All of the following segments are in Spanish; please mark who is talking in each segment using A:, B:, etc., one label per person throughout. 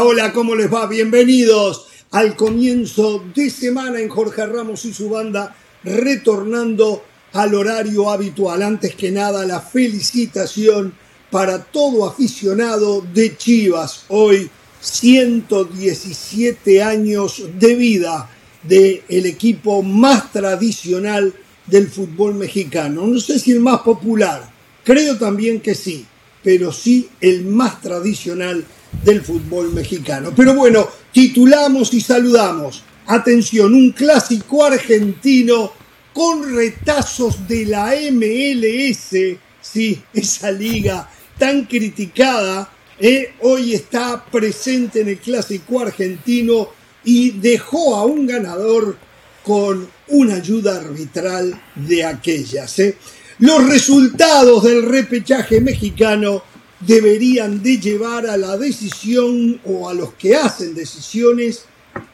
A: Hola, ¿cómo les va? Bienvenidos al comienzo de semana en Jorge Ramos y su banda, retornando al horario habitual. Antes que nada, la felicitación para todo aficionado de Chivas. Hoy, 117 años de vida del el equipo más tradicional del fútbol mexicano. No sé si el más popular, creo también que sí, pero sí el más tradicional del fútbol mexicano. Pero bueno, titulamos y saludamos. Atención, un clásico argentino con retazos de la MLS, sí, esa liga tan criticada, eh, hoy está presente en el clásico argentino y dejó a un ganador con una ayuda arbitral de aquellas. Eh. Los resultados del repechaje mexicano deberían de llevar a la decisión o a los que hacen decisiones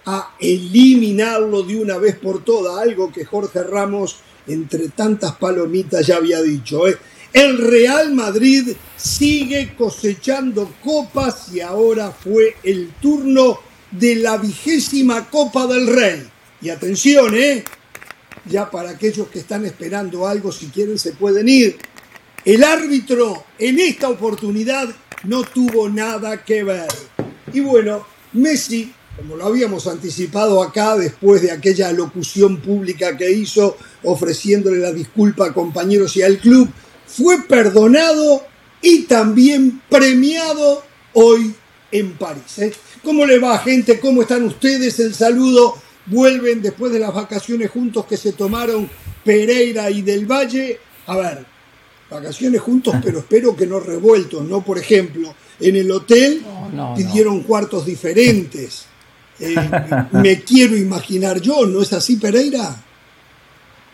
A: a eliminarlo de una vez por todas, algo que Jorge Ramos entre tantas palomitas ya había dicho. ¿eh? El Real Madrid sigue cosechando copas y ahora fue el turno de la vigésima Copa del Rey. Y atención, ¿eh? ya para aquellos que están esperando algo, si quieren se pueden ir el árbitro en esta oportunidad no tuvo nada que ver. Y bueno, Messi, como lo habíamos anticipado acá después de aquella locución pública que hizo ofreciéndole la disculpa a compañeros y al club, fue perdonado y también premiado hoy en París. ¿eh? ¿Cómo le va gente? ¿Cómo están ustedes? El saludo. Vuelven después de las vacaciones juntos que se tomaron Pereira y del Valle. A ver, vacaciones juntos, pero espero que no revueltos, ¿no? Por ejemplo, en el hotel pidieron cuartos diferentes. Eh, me quiero imaginar yo, ¿no es así, Pereira?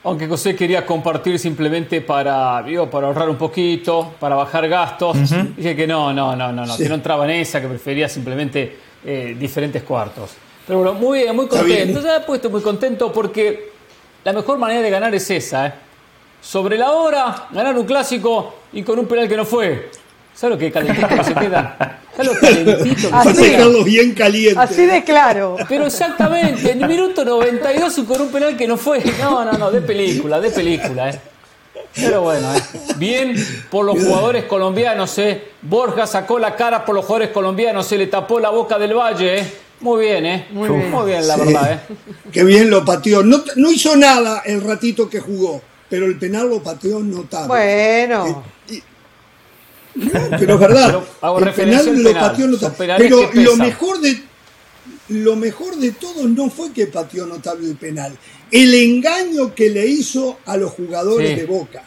B: Aunque José quería compartir simplemente para, para ahorrar un poquito, para bajar gastos, dije que no, no, no, no, no que no entraba en esa, que prefería simplemente eh, diferentes cuartos. Pero bueno, muy muy contento. Ya he puesto muy contento porque la mejor manera de ganar es esa, ¿eh? Sobre la hora, ganar un clásico y con un penal que no fue. ¿Sabes lo que calentito se queda? ¿Sabes lo calentito
A: así, bien caliente.
C: Así de claro.
B: Pero exactamente, en el minuto 92 y con un penal que no fue. No, no, no, de película, de película, ¿eh? Pero bueno, ¿eh? bien por los jugadores colombianos, ¿eh? Borja sacó la cara por los jugadores colombianos, se le tapó la boca del Valle, ¿eh? Muy bien, ¿eh? Muy, bien. Muy bien, la verdad, ¿eh?
A: Qué bien lo pateó. No, no hizo nada el ratito que jugó pero el penal lo pateó notable.
C: Bueno.
A: Eh, pero es verdad, el penal lo pateó notable. Pero lo mejor de lo mejor de todo no fue que pateó notable el penal, el engaño que le hizo a los jugadores de Boca.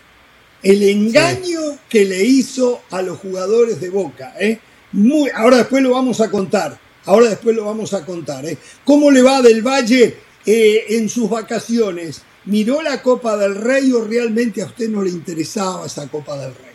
A: El engaño que le hizo a los jugadores de Boca. ¿eh? Muy, ahora después lo vamos a contar. Ahora después lo vamos a contar. ¿eh? ¿Cómo le va del Valle eh, en sus vacaciones? ¿Miró la Copa del Rey o realmente a usted no le interesaba esa Copa del Rey?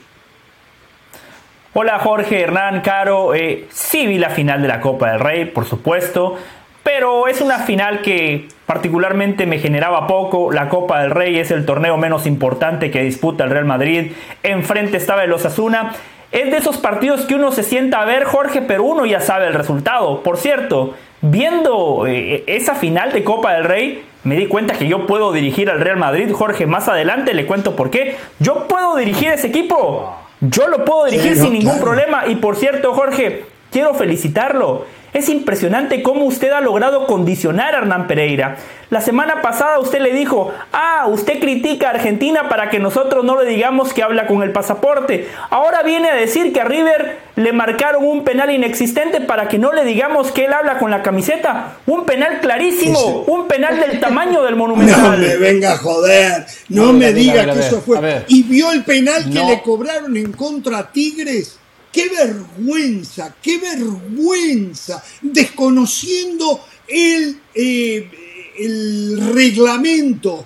D: Hola Jorge, Hernán, Caro. Eh, sí vi la final de la Copa del Rey, por supuesto, pero es una final que particularmente me generaba poco. La Copa del Rey es el torneo menos importante que disputa el Real Madrid. Enfrente estaba el Osasuna. Es de esos partidos que uno se sienta a ver, Jorge, pero uno ya sabe el resultado. Por cierto, viendo eh, esa final de Copa del Rey, me di cuenta que yo puedo dirigir al Real Madrid. Jorge, más adelante le cuento por qué. Yo puedo dirigir ese equipo. Yo lo puedo dirigir sin ningún problema. Y por cierto, Jorge, quiero felicitarlo. Es impresionante cómo usted ha logrado condicionar a Hernán Pereira. La semana pasada usted le dijo, ah, usted critica a Argentina para que nosotros no le digamos que habla con el pasaporte. Ahora viene a decir que a River le marcaron un penal inexistente para que no le digamos que él habla con la camiseta. Un penal clarísimo, un penal del tamaño del monumental.
A: No me venga a joder, no me diga que eso fue. Y vio el penal que le cobraron en contra a Tigres qué vergüenza, qué vergüenza, desconociendo el, eh, el reglamento.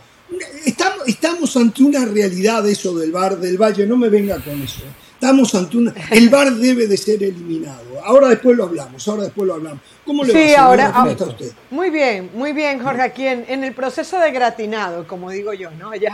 A: Estamos, estamos, ante una realidad eso del bar del Valle, no me venga con eso. Estamos ante una... El bar debe de ser eliminado. Ahora después lo hablamos, ahora después lo hablamos. ¿Cómo le
C: sí, va ahora, ¿Cómo está usted? Muy bien, muy bien, Jorge, aquí en, en, el proceso de gratinado, como digo yo, ¿no? Ya,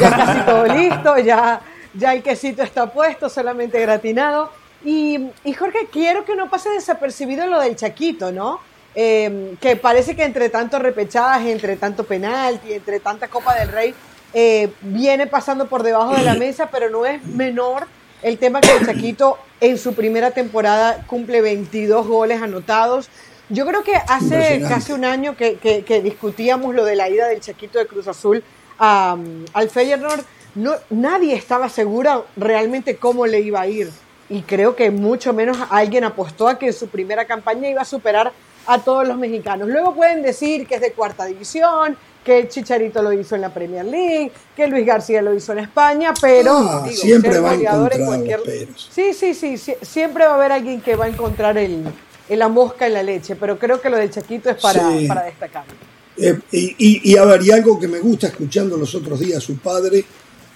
C: ya casi todo listo, ya, ya el quesito está puesto, solamente gratinado. Y, Jorge, quiero que no pase desapercibido lo del Chaquito, ¿no? Em, que parece que entre tanto repechaje, entre tanto penalti, entre tanta Copa del Rey, eh, viene pasando por debajo de la mesa, pero no es menor el tema que el Chaquito en su primera temporada cumple 22 goles anotados. Yo creo que hace casi un año que, discutíamos lo de la ida del Chaquito de Cruz Azul al Feyenoord. No, nadie estaba seguro realmente cómo le iba a ir. Y creo que mucho menos alguien apostó a que en su primera campaña iba a superar a todos los mexicanos. Luego pueden decir que es de cuarta división, que Chicharito lo hizo en la Premier League, que Luis García lo hizo en España, pero
A: ah, siempre va a encontrar cualquier...
C: Sí, sí, sí, siempre va a haber alguien que va a encontrar el, la mosca en la leche, pero creo que lo del Chaquito es para, para destacar.
A: Eh, y, y, a ver, y algo que me gusta escuchando los otros días, su padre,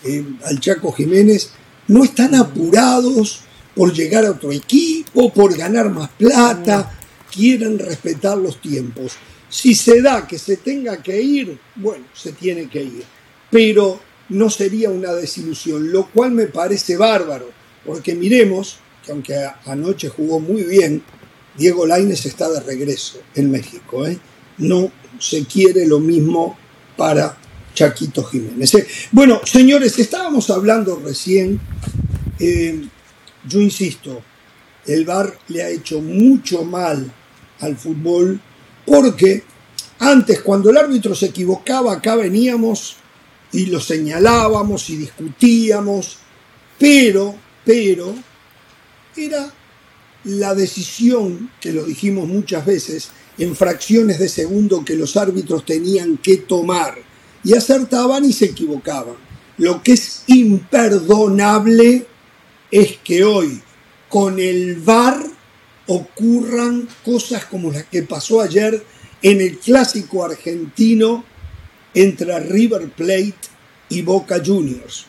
A: eh, al Chaco Jiménez, no están apurados por llegar a otro equipo, por ganar más plata, quieren respetar los tiempos. Si se da que se tenga que ir, bueno, se tiene que ir. Pero no sería una desilusión, lo cual me parece bárbaro, porque miremos que aunque anoche jugó muy bien, Diego Laines está de regreso en México. ¿eh? No se quiere lo mismo para Chaquito Jiménez. ¿eh? Bueno, señores, estábamos hablando recién, eh, yo insisto, el VAR le ha hecho mucho mal al fútbol porque antes, cuando el árbitro se equivocaba, acá veníamos y lo señalábamos y discutíamos, pero, pero, era la decisión, que lo dijimos muchas veces, en fracciones de segundo que los árbitros tenían que tomar. Y acertaban y se equivocaban. Lo que es imperdonable es que hoy, con el VAR, ocurran cosas como las que pasó ayer en el clásico argentino entre River Plate y Boca Juniors.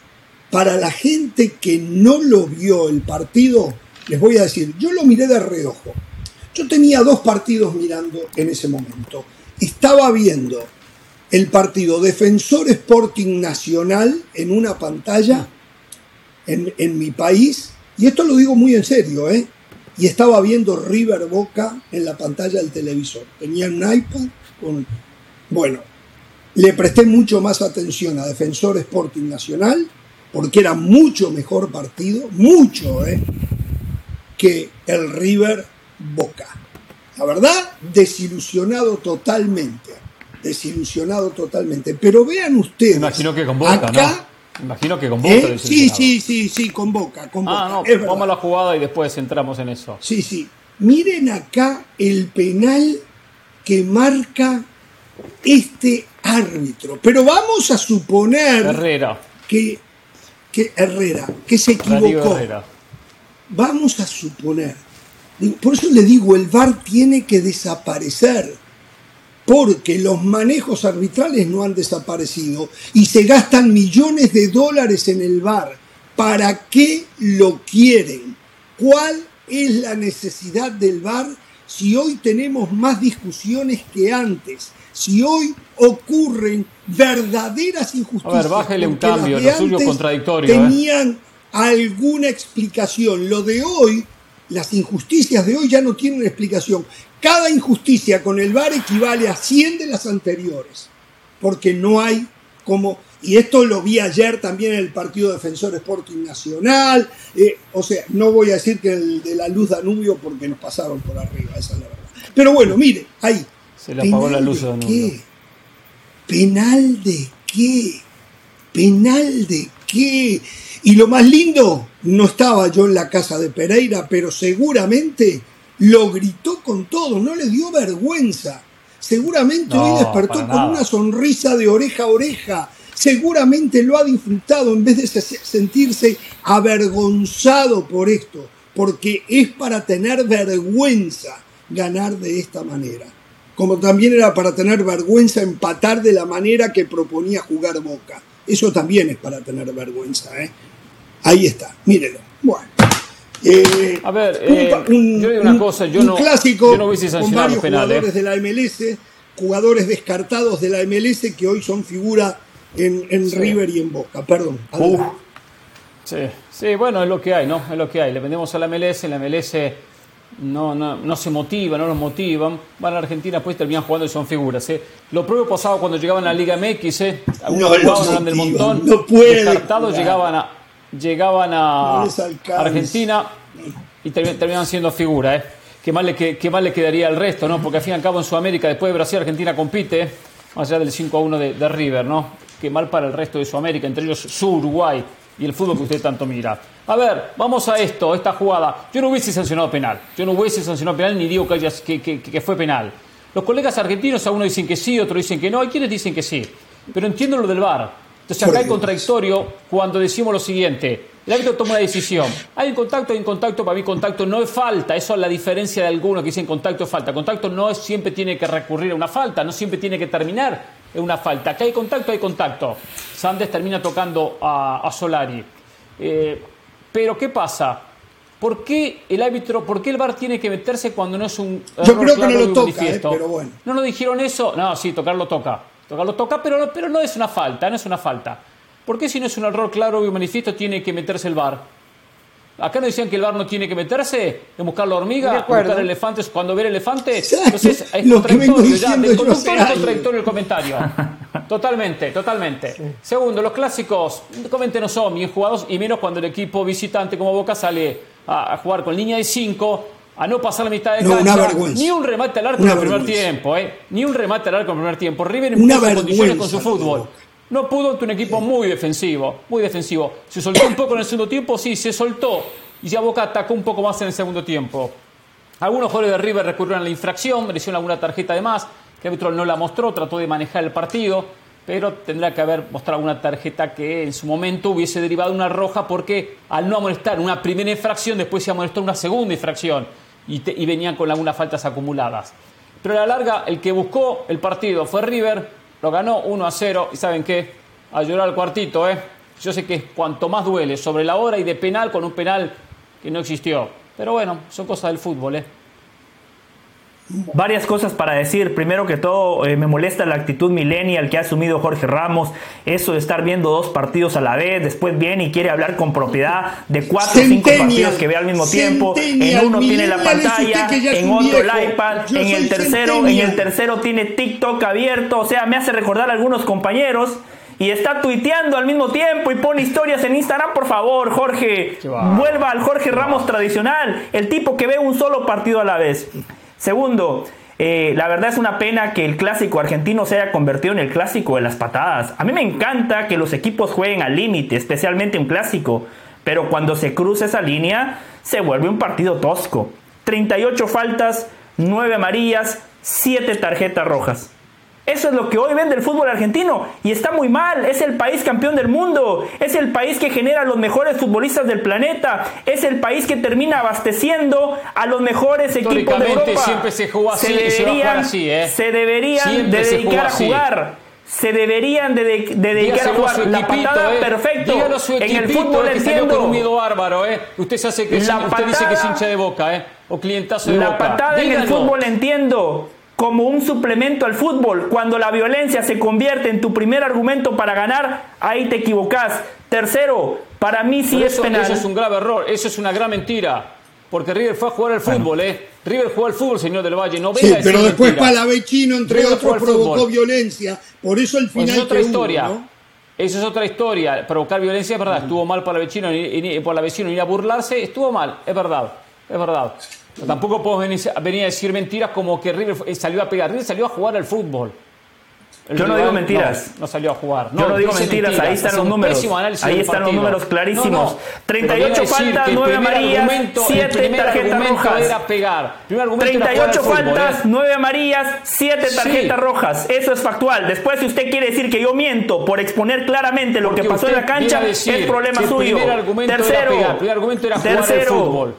A: Para la gente que no lo vio el partido, les voy a decir, yo lo miré de reojo. Yo tenía dos partidos mirando en ese momento. Estaba viendo el partido Defensor Sporting Nacional en una pantalla en, en mi país, y esto lo digo muy en serio, ¿eh? y estaba viendo River Boca en la pantalla del televisor. Tenía un iPad con... Bueno, le presté mucho más atención a Defensor Sporting Nacional porque era mucho mejor partido, mucho, ¿eh? que el River Boca. La verdad, desilusionado totalmente. Desilusionado totalmente. Pero vean ustedes.
B: Imagino que con Boca, ¿no? Imagino que con Boca.
A: ¿Eh? Sí, sí, sí, sí, con Boca. Con
B: ah, no, vamos a la jugada y después entramos en eso.
A: Sí, sí. Miren acá el penal que marca este árbitro. Pero vamos a suponer
B: Herrera.
A: que, que Herrera, que se equivocó. Vamos a suponer. Por eso le digo, el VAR tiene que desaparecer porque los manejos arbitrales no han desaparecido y se gastan millones de dólares en el bar. ¿Para qué lo quieren? ¿Cuál es la necesidad del bar si hoy tenemos más discusiones que antes? Si hoy ocurren verdaderas injusticias. A
B: ver, bájale un cambio, lo suyo contradictorio.
A: ¿eh? Tenían alguna explicación. Lo de hoy, las injusticias de hoy ya no tienen explicación. Cada injusticia con el VAR equivale a 100 de las anteriores, porque no hay como, y esto lo vi ayer también en el partido Defensor Sporting Nacional, eh, o sea, no voy a decir que el de la luz Danubio porque nos pasaron por arriba, esa es la verdad. Pero bueno, mire, ahí.
B: Se le apagó la luz de Danubio. Qué?
A: ¿Penal de qué? ¿Penal de qué? Y lo más lindo, no estaba yo en la casa de Pereira, pero seguramente lo gritó con todo, no le dio vergüenza. Seguramente hoy despertó con una sonrisa de oreja a oreja. Seguramente lo ha disfrutado en vez de sentirse avergonzado por esto, porque es para tener vergüenza ganar de esta manera. Como también era para tener vergüenza empatar de la manera que proponía jugar Boca. Eso también es para tener vergüenza. ¿eh? Ahí está, mírelo. Bueno.
B: Eh, a ver, eh, yo digo una cosa, yo no,
A: clásico
B: no
A: con varios jugadores de la MLS, jugadores descartados de la MLS que hoy son figura en, River y en Boca. Perdón.
B: Sí, sí, bueno, es lo que hay, ¿no? Es lo que hay. Le vendemos a la MLS, la MLS no, no, no se motiva, no nos motivan. Van a Argentina, pues terminan jugando y son figuras. ¿eh? Lo propio pasado cuando llegaban a la Liga MX, ¿eh? algunos
A: No
B: jugaban,
A: los
B: eran del montón,
A: no pueden
B: descartados, llegaban a, llegaban a
A: No.
B: Argentina y termi- terminaban siendo figuras. ¿eh? ¿Qué, más le, que- qué más le quedaría al resto, ¿no? Porque al fin y al cabo en Sudamérica, después de Brasil, Argentina compite, ¿eh? más allá del 5 a 1 de, de River, ¿no? Qué mal para el resto de Sudamérica, entre ellos su Uruguay y el fútbol que usted tanto mira. A ver, vamos a esto, esta jugada. Yo no hubiese sancionado penal. Yo no hubiese sancionado penal ni digo que, haya- que, que- que fue penal. Los colegas argentinos, algunos dicen que sí, otros dicen que no, hay quienes dicen que sí. Pero entiendo lo del VAR. Entonces acá hay contradictorio cuando decimos lo siguiente. El árbitro toma una decisión. Hay un contacto, hay un contacto, para mí contacto no es falta. Eso es la diferencia de algunos que dicen contacto es falta. Contacto no es, siempre tiene que recurrir a una falta, no siempre tiene que terminar en una falta. Acá hay contacto, hay contacto. Sandes termina tocando a, a Solari. Eh, pero ¿qué pasa? ¿Por qué el árbitro, por qué el VAR tiene que meterse cuando no es un
A: Yo
B: error
A: creo que no lo toca, eh, pero bueno.
B: ¿No nos dijeron eso? No, sí, tocarlo toca. Tocarlo toca, pero, pero no es una falta, no es una falta. ¿Por qué si no es un error claro y manifiesto tiene que meterse el VAR? Acá nos decían que el VAR no tiene que meterse en buscar la hormiga, buscar elefantes cuando ver elefantes. Entonces es
A: lo
B: contradictorio ya, del conductor es contradictorio el comentario. Totalmente, totalmente. Segundo, los clásicos, comenten no son bien jugados y menos cuando el equipo visitante como Boca sale a, a jugar con línea de 5, a no pasar la mitad de
A: No, una
B: cancha,
A: vergüenza.
B: ni un remate al arco en el primer tiempo, ¿eh? Ni un remate al arco en el primer tiempo. River impuso condiciones con su fútbol. No pudo ante un equipo muy defensivo, muy defensivo. Se soltó un poco en el segundo tiempo, sí, se soltó. Y ya Boca atacó un poco más en el segundo tiempo. Algunos jugadores de River recurrieron a la infracción, merecieron alguna tarjeta de más, que el árbitro no la mostró, trató de manejar el partido, pero tendrá que haber mostrado alguna tarjeta que en su momento hubiese derivado una roja porque al no amonestar una primera infracción, después se amonestó una segunda infracción y, te- y venían con algunas faltas acumuladas. Pero a la larga, el que buscó el partido fue River, lo ganó 1 a 0 y ¿saben qué? A llorar al cuartito, ¿eh? Yo sé que cuanto más duele sobre la hora y de penal con un penal que no existió. Pero bueno, son cosas del fútbol, ¿eh?
D: Varias cosas para decir. Primero que todo, eh, me molesta la actitud millennial que ha asumido Jorge Ramos. Eso de estar viendo dos partidos a la vez. Después viene y quiere hablar con propiedad de cuatro o cinco partidos que ve al mismo tiempo. En uno tiene la pantalla, en otro el iPad,
A: Yo
D: en el tercero, en el tercero tiene TikTok abierto. O sea, me hace recordar a algunos compañeros. Y está tuiteando al mismo tiempo y pone historias en Instagram. Por favor, Jorge, vuelva al Jorge Ramos tradicional. El tipo que ve un solo partido a la vez. Segundo, eh, la verdad es una pena que el clásico argentino se haya convertido en el clásico de las patadas. A mí me encanta que los equipos jueguen al límite, especialmente un clásico. Pero cuando se cruza esa línea, se vuelve un partido tosco. 38 faltas, 9 amarillas, 7 tarjetas rojas. Eso es lo que hoy vende el fútbol argentino y está muy mal. Es el país campeón del mundo. Es el país que genera los mejores futbolistas del planeta. Es el país que termina abasteciendo a los mejores equipos de Europa.
B: siempre se jugó así se así, ¿eh?
D: deberían
B: Siempre
D: de
B: se
D: dedicar a jugar. Se deberían de, de- de dedicar a jugar. La
B: equipito,
D: patada,
B: eh.
D: perfecto. En el fútbol
B: eh,
D: entiendo.
B: con un miedo bárbaro, ¿eh? Usted se hace que
D: La
B: usted dice que es
D: patada-
B: hincha de boca, ¿eh? O clientazo de
D: La
B: boca.
D: patada en el fútbol entiendo como un suplemento al fútbol. Cuando la violencia se convierte en tu primer argumento para ganar, ahí te equivocas. Tercero, para mí sí
B: Pero
D: es
B: eso,
D: penal.
B: eso es un grave error, eso es una gran mentira. Porque River fue a jugar al fútbol, ¿eh? River jugó al fútbol, señor del Valle. No
A: Sí,
B: venga a decir
A: pero después
B: mentiras.
A: Palavecino, entre
B: River
A: otros, provocó
B: fútbol.
A: violencia. Por eso el
B: Pues
A: final
B: es otra
A: que hubo,
B: historia.
A: ¿no?
B: Eso es otra historia. Provocar violencia es verdad. Estuvo mal para el vecino, y- y- por la vecino ir a burlarse. Estuvo mal, es verdad. Es verdad. Pero tampoco podemos venir, a decir mentiras como que River fue- salió a pegar. River salió a jugar al fútbol. El
D: Yo no digo mentiras.
B: No, no salió a jugar.
D: Yo no digo mentiras, ahí están los números. Ahí están los números clarísimos.
B: No, no.
D: 38
B: Pero viene a decir
D: faltas,
B: que el
D: 9
B: primer
D: amarillas,
B: argumento-
D: 7
B: el primer
D: tarjetas rojas.
B: era pegar. El primer argumento era jugar al
D: 38
B: fútbol,
D: faltas,
B: ¿eh?
D: 9 amarillas, 7
B: Sí.
D: tarjetas rojas. Eso es factual. Después, si usted quiere decir que yo miento por exponer claramente lo
B: Porque
D: que pasó en la cancha, es problema
B: el
D: suyo.
B: primer argumento era
D: tercero,
B: pegar, el primer argumento era jugar al
D: tercero,
B: fútbol.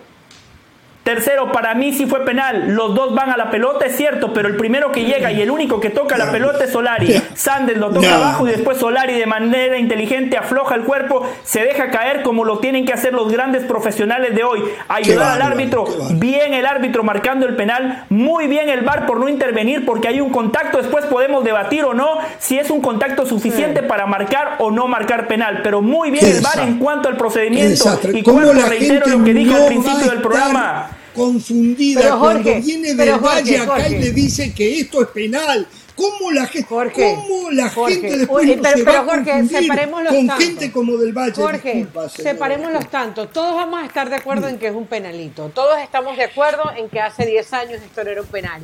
D: Tercero, para mí sí fue penal. Los dos van a la pelota, es cierto, pero el primero que llega y el único que toca la pelota es Solari. Sanders lo toca abajo y después Solari de manera inteligente afloja el cuerpo, se deja caer como lo tienen que hacer los grandes profesionales de hoy. Ayudar al árbitro, bien el árbitro marcando el penal, muy bien el VAR por no intervenir porque hay un contacto. Después podemos debatir o no si es un contacto suficiente para marcar o no marcar penal, pero muy bien el VAR en cuanto al procedimiento. Y cuando reitero lo que dije al principio del programa
A: confundida cuando viene del Valle acá y le dice que esto es penal. ¿Cómo la gente, cómo la gente después
C: Oye, pero, se pero, Jorge, separémoslos
A: con gente como del Valle?
C: Jorge, separémoslos tanto. Todos vamos a estar de acuerdo en que es un penalito. Todos estamos de acuerdo en que hace 10 años esto no era un penal.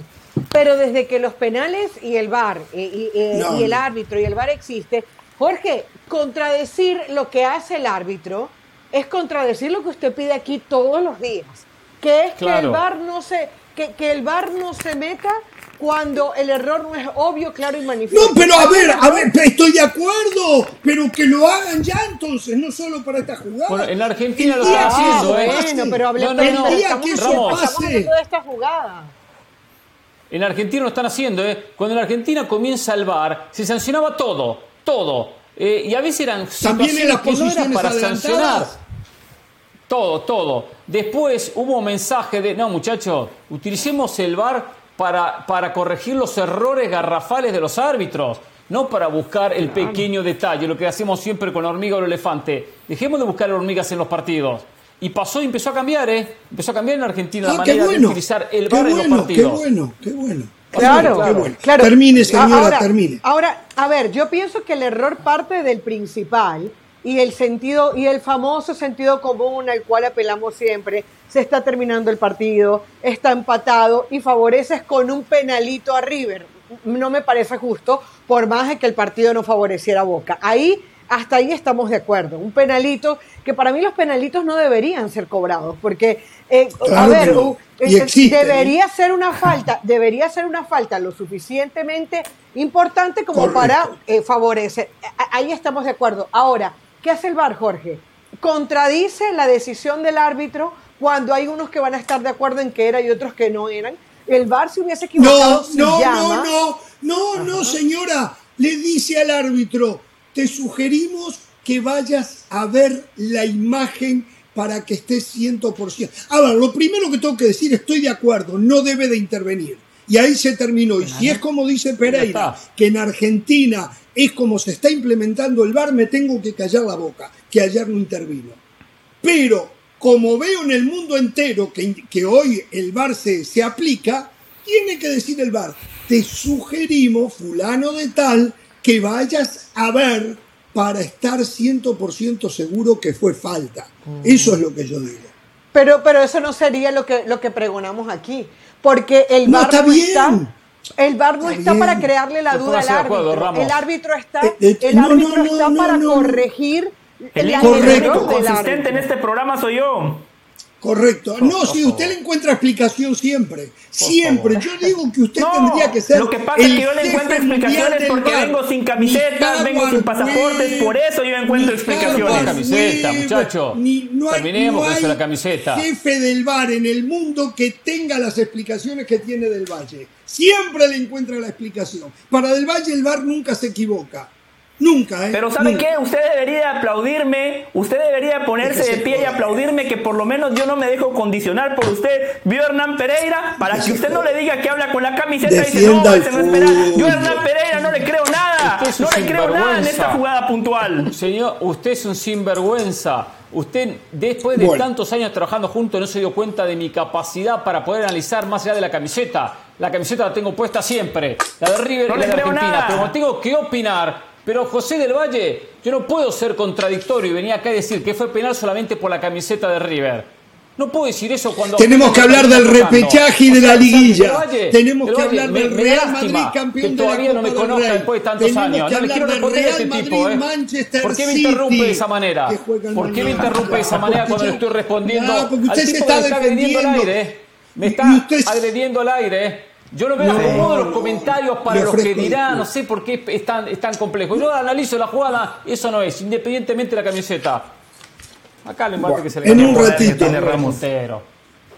C: Pero desde que los penales y el VAR y, y, no. y el árbitro y el VAR existe, Jorge, contradecir lo que hace el árbitro es contradecir lo que usted pide aquí todos los días que es claro. que el VAR no se que, que, el VAR no se meta cuando el error no es obvio, claro y manifiesto.
A: No, pero a ver, a ver, estoy de acuerdo, pero que lo hagan ya entonces, no solo para esta jugada.
B: Bueno, en la Argentina lo están haciendo, ¿eh?
C: Bueno, pero hablemos no, no, no, estamos, que eso pase. de esta jugada.
B: En Argentina lo están haciendo, ¿eh? Cuando en Argentina comienza el VAR, se sancionaba todo, todo. Eh, y a veces eran
A: También en las
B: que no era para sancionar. Todo, todo. Después hubo un mensaje de, no muchachos, utilicemos el VAR para, para corregir los errores garrafales de los árbitros, no para buscar el pequeño detalle, lo que hacemos siempre con la hormiga o el elefante. Dejemos de buscar hormigas en los partidos. Y pasó y empezó a cambiar, ¿eh? Empezó a cambiar en Argentina
A: Ah,
B: la manera
A: bueno,
B: de utilizar el VAR en los partidos.
A: Qué bueno, qué bueno.
C: Claro,
A: Qué bueno.
C: claro.
A: Termine, señora,
C: ahora,
A: termine.
C: Ahora, a ver, yo pienso que el error parte del principal y el sentido y el famoso sentido común al cual apelamos siempre. Se está terminando el partido, está empatado y favoreces con un penalito a River. No me parece justo, por más de que el partido no favoreciera a Boca. Ahí hasta ahí estamos de acuerdo. Un penalito, que para mí los penalitos no deberían ser cobrados, porque, eh,
A: Claro
C: a ver, eh,
A: existen,
C: debería ser una falta, debería ser una falta lo suficientemente importante como
A: Correcto.
C: para eh, favorecer. Ahí estamos de acuerdo. Ahora, ¿qué hace el VAR, Jorge? Contradice la decisión del árbitro cuando hay unos que van a estar de acuerdo en que era y otros que no eran. El VAR se hubiese equivocado
A: No, no,
C: llama.
A: no, no, no, no, señora. Le dice al árbitro, te sugerimos que vayas a ver la imagen para que estés 100%. Ahora, lo primero que tengo que decir, estoy de acuerdo, no debe de intervenir. Y ahí se terminó. Y si es como dice Pereira, que en Argentina es como se está implementando el VAR, me tengo que callar la boca, que ayer no intervino. Pero como veo en el mundo entero que, que hoy el VAR se, se aplica, tiene que decir el VAR, te sugerimos, fulano de tal, que vayas a ver para estar 100% seguro que fue falta. Eso es lo que yo digo.
C: Pero, pero eso no sería lo que, lo que pregonamos aquí. Porque el
A: No,
C: VAR
A: está
C: no
A: bien.
C: está. El VAR no
A: Está
C: para crearle la duda al
B: acuerdo,
C: árbitro. El árbitro está,
A: Eh, eh,
C: el
A: no,
C: árbitro
A: no,
C: está
A: no,
C: para
A: no.
C: corregir
D: El
C: el
A: Correcto.
D: consistente
C: árbitro.
D: en este programa soy yo.
A: Correcto. No, si usted le encuentra explicación siempre. Siempre. Yo digo que usted
D: No,
A: tendría que ser.
D: lo que pasa es
A: el
D: que yo le encuentro explicaciones
A: del
D: porque vengo sin camisetas, vengo sin pasaportes, por eso yo encuentro
A: ni
D: explicaciones.
B: Camiseta, muchacho.
A: ni- no hay,
B: Terminemos
A: no
B: la camiseta.
A: jefe del VAR en el mundo que tenga las explicaciones que tiene del Valle. Siempre le encuentra la explicación. Para del Valle el VAR nunca se equivoca. Nunca, ¿eh?
D: Pero ¿sabe
A: Nunca.
D: qué? Usted debería aplaudirme, usted debería ponerse de pie y aplaudirme que por lo menos yo no me dejo condicionar por usted. Vio Hernán Pereira para que usted no le diga que habla con la camiseta y dice, no, penal.
A: fútbol.
D: Yo a Hernán Pereira no le creo nada, no le creo nada en esta jugada puntual.
B: Señor, usted es un sinvergüenza. Usted, después de
A: Bueno.
B: tantos años trabajando juntos, no se dio cuenta de mi capacidad para poder analizar más allá de la camiseta. La camiseta la tengo puesta siempre. La de River
D: No
B: y la
D: le
B: de
D: creo
B: Argentina.
D: nada.
B: Pero tengo que opinar. Pero José del Valle, yo no puedo ser contradictorio y venir acá a decir que fue penal solamente por la camiseta de River. No puedo decir eso cuando.
A: Tenemos que hablar del repechaje y de la liguilla. Tenemos que hablar del Real Madrid campeón de la
B: todavía no me
A: Copa del
B: conozca
A: Rey.
B: después de tantos años. No le quiero responder a este tipo, ¿eh? ¿Por qué me interrumpe de esa manera? ¿Por qué me interrumpe de esa manera cuando le estoy respondiendo
A: No, porque usted
B: al
A: se
B: tipo
A: está
B: que me está agrediendo al aire? ¿eh? Me está agrediendo al aire. ¿Eh? Yo lo veo
A: No,
B: acomodo los comentarios para los que dirán, no sé por qué es tan, es tan complejo. Yo analizo la jugada, eso no es, independientemente de la camiseta. Acá lo importante
A: Bueno,
B: que se le
A: en un ratito.
B: tiene Ramos.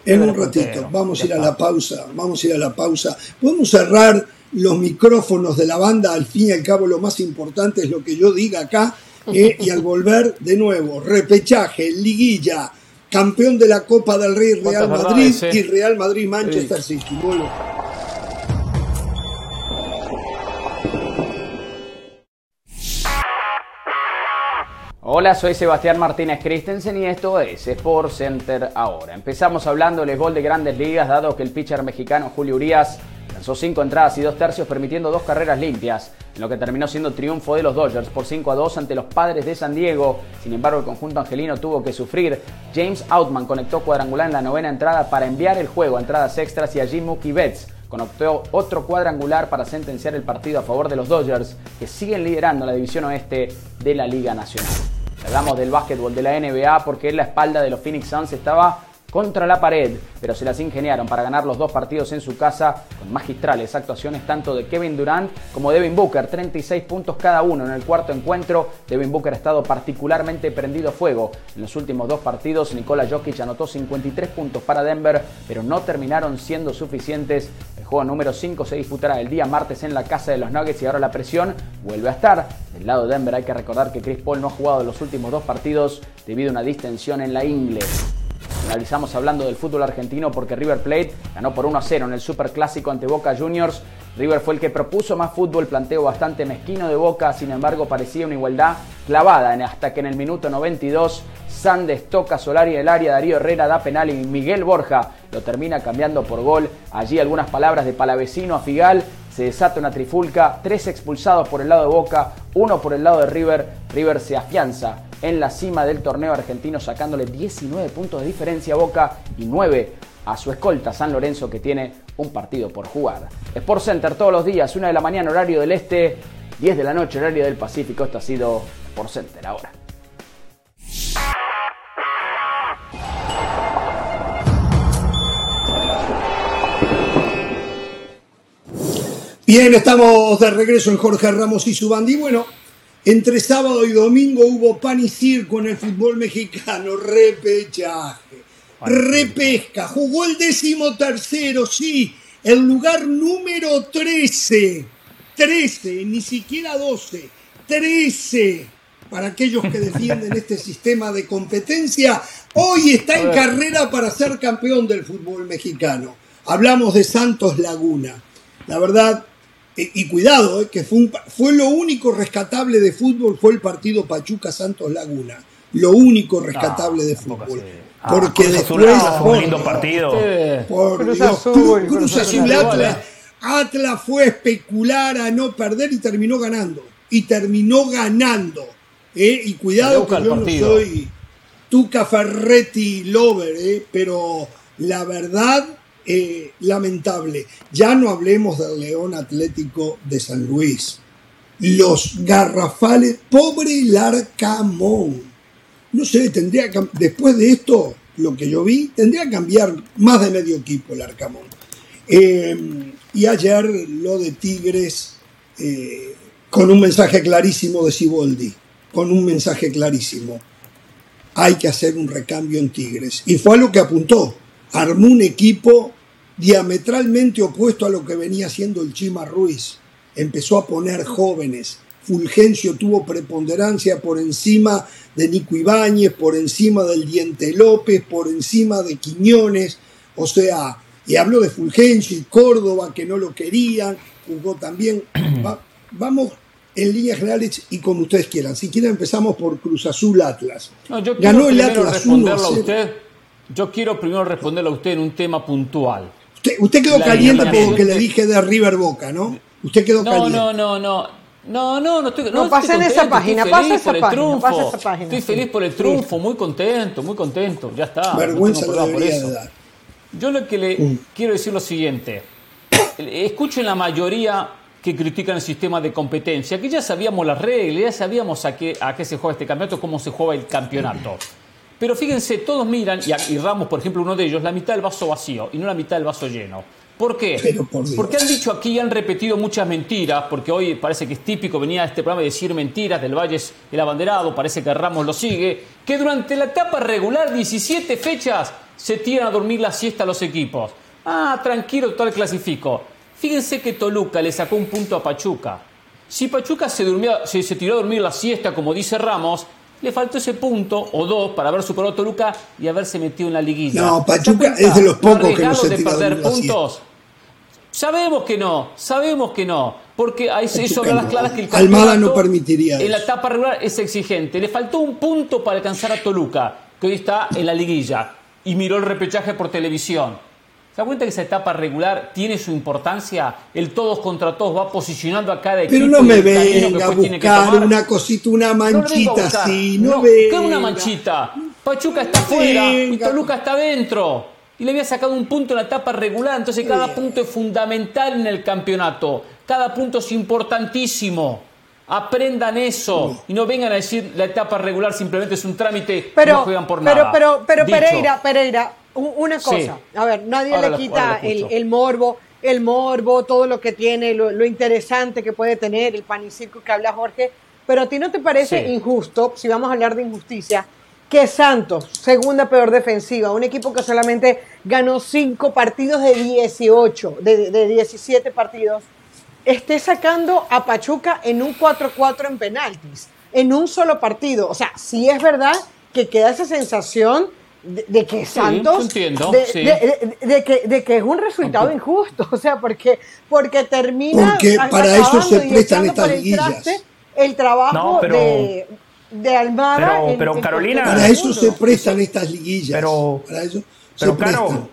A: En un ratito, vamos a ir a la pausa, vamos a ir a la pausa. Podemos cerrar los micrófonos de la banda, al fin y al cabo lo más importante es lo que yo diga acá, eh, y al volver de nuevo, repechaje, liguilla, campeón de la Copa del Rey Real Madrid y Real Madrid Manchester City.
E: Hola, soy Sebastián Martínez Christensen y esto es Sport Center ahora. Empezamos hablando del gol de grandes ligas, dado que el pitcher mexicano Julio Urias lanzó cinco entradas y dos tercios, permitiendo dos carreras limpias, en lo que terminó siendo triunfo de los Dodgers por 5 a 2 ante los padres de San Diego. Sin embargo, el conjunto angelino tuvo que sufrir. James Outman conectó cuadrangular en la novena entrada para enviar el juego a entradas extras y allí Mookie Betts conectó otro cuadrangular para sentenciar el partido a favor de los Dodgers, que siguen liderando la división oeste de la Liga Nacional. Hablamos del básquetbol de la NBA porque la espalda de los Phoenix Suns estaba contra la pared, pero se las ingeniaron para ganar los dos partidos en su casa con magistrales actuaciones tanto de Kevin Durant como Devin Booker, 36 puntos cada uno en el cuarto encuentro. Devin Booker ha estado particularmente prendido fuego. En los últimos dos partidos, Nikola Jokic anotó 53 puntos para Denver, pero no terminaron siendo suficientes. Juego número 5 se disputará el día martes en la casa de los Nuggets y ahora la presión vuelve a estar. Del lado de Denver hay que recordar que Chris Paul no ha jugado los últimos dos partidos debido a una distensión en la ingle. Finalizamos hablando del fútbol argentino porque River Plate ganó por 1 a 0 en el Super Clásico ante Boca Juniors. River fue el que propuso más fútbol, planteo bastante mezquino de Boca, sin embargo parecía una igualdad clavada hasta que en el minuto 92 Sandes toca Solari en el área, Darío Herrera da penal y Miguel Borja lo termina cambiando por gol. Allí algunas palabras de Palavecino a Figal, se desata una trifulca, tres expulsados por el lado de Boca, uno por el lado de River. River se afianza en la cima del torneo argentino sacándole 19 puntos de diferencia a Boca y 9 a su escolta San Lorenzo que tiene un partido por jugar. Sport Center todos los días, 1 de la mañana horario del este, 10 de la noche horario del Pacífico. Esto ha sido Sport Center ahora.
A: Bien, estamos de regreso en Jorge Ramos y su bandi. Bueno, entre sábado y domingo hubo pan y circo en el fútbol mexicano, repechaje, repesca, jugó el décimo tercero, sí, el lugar número 13, 13, ni siquiera 12, 13. Para aquellos que defienden este sistema de competencia, hoy está en carrera para ser campeón del fútbol mexicano. Hablamos de Santos Laguna. La verdad, y cuidado, eh, que fue, fue lo único rescatable de fútbol fue el partido Pachuca Santos Laguna. Lo único rescatable de fútbol.
D: Ah, porque después. Fue un lindo partido.
A: Por Cruz Azul, Cruz, Azul, Atlas, Atlas fue a especular a no perder y terminó ganando. Y terminó ganando. ¿eh? Y cuidado que yo no soy Tuca Ferretti Lover, ¿eh? pero la verdad eh, lamentable. Ya no hablemos del León Atlético de San Luis. Los garrafales, pobre Larcamón. No sé, tendría después de esto, lo que yo vi, tendría que cambiar más de medio equipo el Arcamón. Eh, y ayer lo de Tigres, eh, con un mensaje clarísimo de Siboldi, con un mensaje clarísimo. Hay que hacer un recambio en Tigres. Y fue a lo que apuntó armó un equipo diametralmente opuesto a lo que venía haciendo el Chima Ruiz. Empezó a poner jóvenes. Fulgencio tuvo preponderancia por encima de Nico Ibáñez, por encima del Diente López, por encima de Quiñones. O sea, y habló de Fulgencio y Córdoba que no lo querían. Jugó también. vamos en líneas generales y como ustedes quieran. Si quieren empezamos por Cruz Azul Atlas.
B: Ganó el Atlas 1 usted yo quiero primero responderle a usted en un tema puntual.
A: Usted, quedó caliente por lo que le dije de River Boca, ¿no? Usted quedó caliente.
B: No, no, no. No, no, no estoy.
C: No, pasa en esa página, pasa esa página, pasa esa página.
B: Estoy feliz por el triunfo, muy contento, muy contento. Ya está.
A: Vergüenza no por eso. De dar.
B: Yo lo que le mm. quiero decir lo siguiente. Escuchen la mayoría que critican el sistema de competencia, que ya sabíamos las reglas, ya sabíamos a qué, a qué se juega este campeonato, cómo se juega el campeonato. Pero fíjense, todos miran, y, Ramos, por ejemplo, uno de ellos, la mitad del vaso vacío y no la mitad del vaso lleno. ¿Por qué? porque han dicho aquí y han repetido muchas mentiras, porque hoy parece que es típico venir a este programa y decir mentiras del Valle el abanderado, parece que Ramos lo sigue, que durante la etapa regular, 17 fechas, se tiran a dormir la siesta a los equipos. Ah, tranquilo, total clasifico. Fíjense que Toluca le sacó un punto a Pachuca. Si Pachuca se, durmió, se, se tiró a dormir la siesta, como dice Ramos, le faltó ese punto o dos para haber superado a Toluca y haberse metido en la liguilla.
A: No, Pachuca es de los pocos que no se
B: de perder puntos. Sabemos que no, sabemos que no, porque eso
A: Pachuca
B: habla las claras que el
A: Almada no permitiría
B: En la etapa regular es exigente. Le faltó un punto para alcanzar a Toluca, que hoy está en la liguilla y miró el repechaje por televisión. ¿Se da cuenta que esa etapa regular tiene su importancia? El todos contra todos va posicionando a cada equipo.
A: Pero no me venga a
B: después tiene que
A: buscar una cosita, una
B: No
A: manchita así, no,
B: ¿qué
A: venga.
B: una manchita? Pachuca está fuera y. Toluca está dentro. Y le había sacado un punto en la etapa regular. Entonces cada punto es fundamental en el campeonato. Cada punto es importantísimo. Aprendan eso y no vengan a decir la etapa regular simplemente es un trámite y
C: Pero,
B: no juegan por
C: pero,
B: nada.
C: pero, pero
B: Dicho.
C: Pereira, Pereira, una
B: Sí.
C: cosa. A ver, nadie
B: Ahora
C: le quita el, el morbo, el morbo, todo lo que tiene, lo, lo interesante que puede tener, el pan y circo que habla Jorge. Pero a ti no te parece
B: Sí.
C: injusto, si vamos a hablar de injusticia, que Santos, segunda peor defensiva, un equipo que solamente ganó cinco partidos de 18, de, de 17 partidos, esté sacando a Pachuca en un 4-4 en penaltis, en un solo partido. O sea, sí es verdad que queda esa sensación de, de que Santos,
B: yo entiendo,
C: de,
B: sí.
C: de- de- de que, de que es un resultado injusto, o sea, porque, porque termina
A: Porque
C: a-
A: para eso se prestan
C: echando
A: estas
C: por el
A: liguillas.
C: traste el trabajo
D: No, pero-
C: de, de Almada.
D: pero- pero
C: en
D: Carolina-
A: Para eso se prestan estas liguillas.
D: Pero-
A: Para eso
D: Pero
A: se prestan.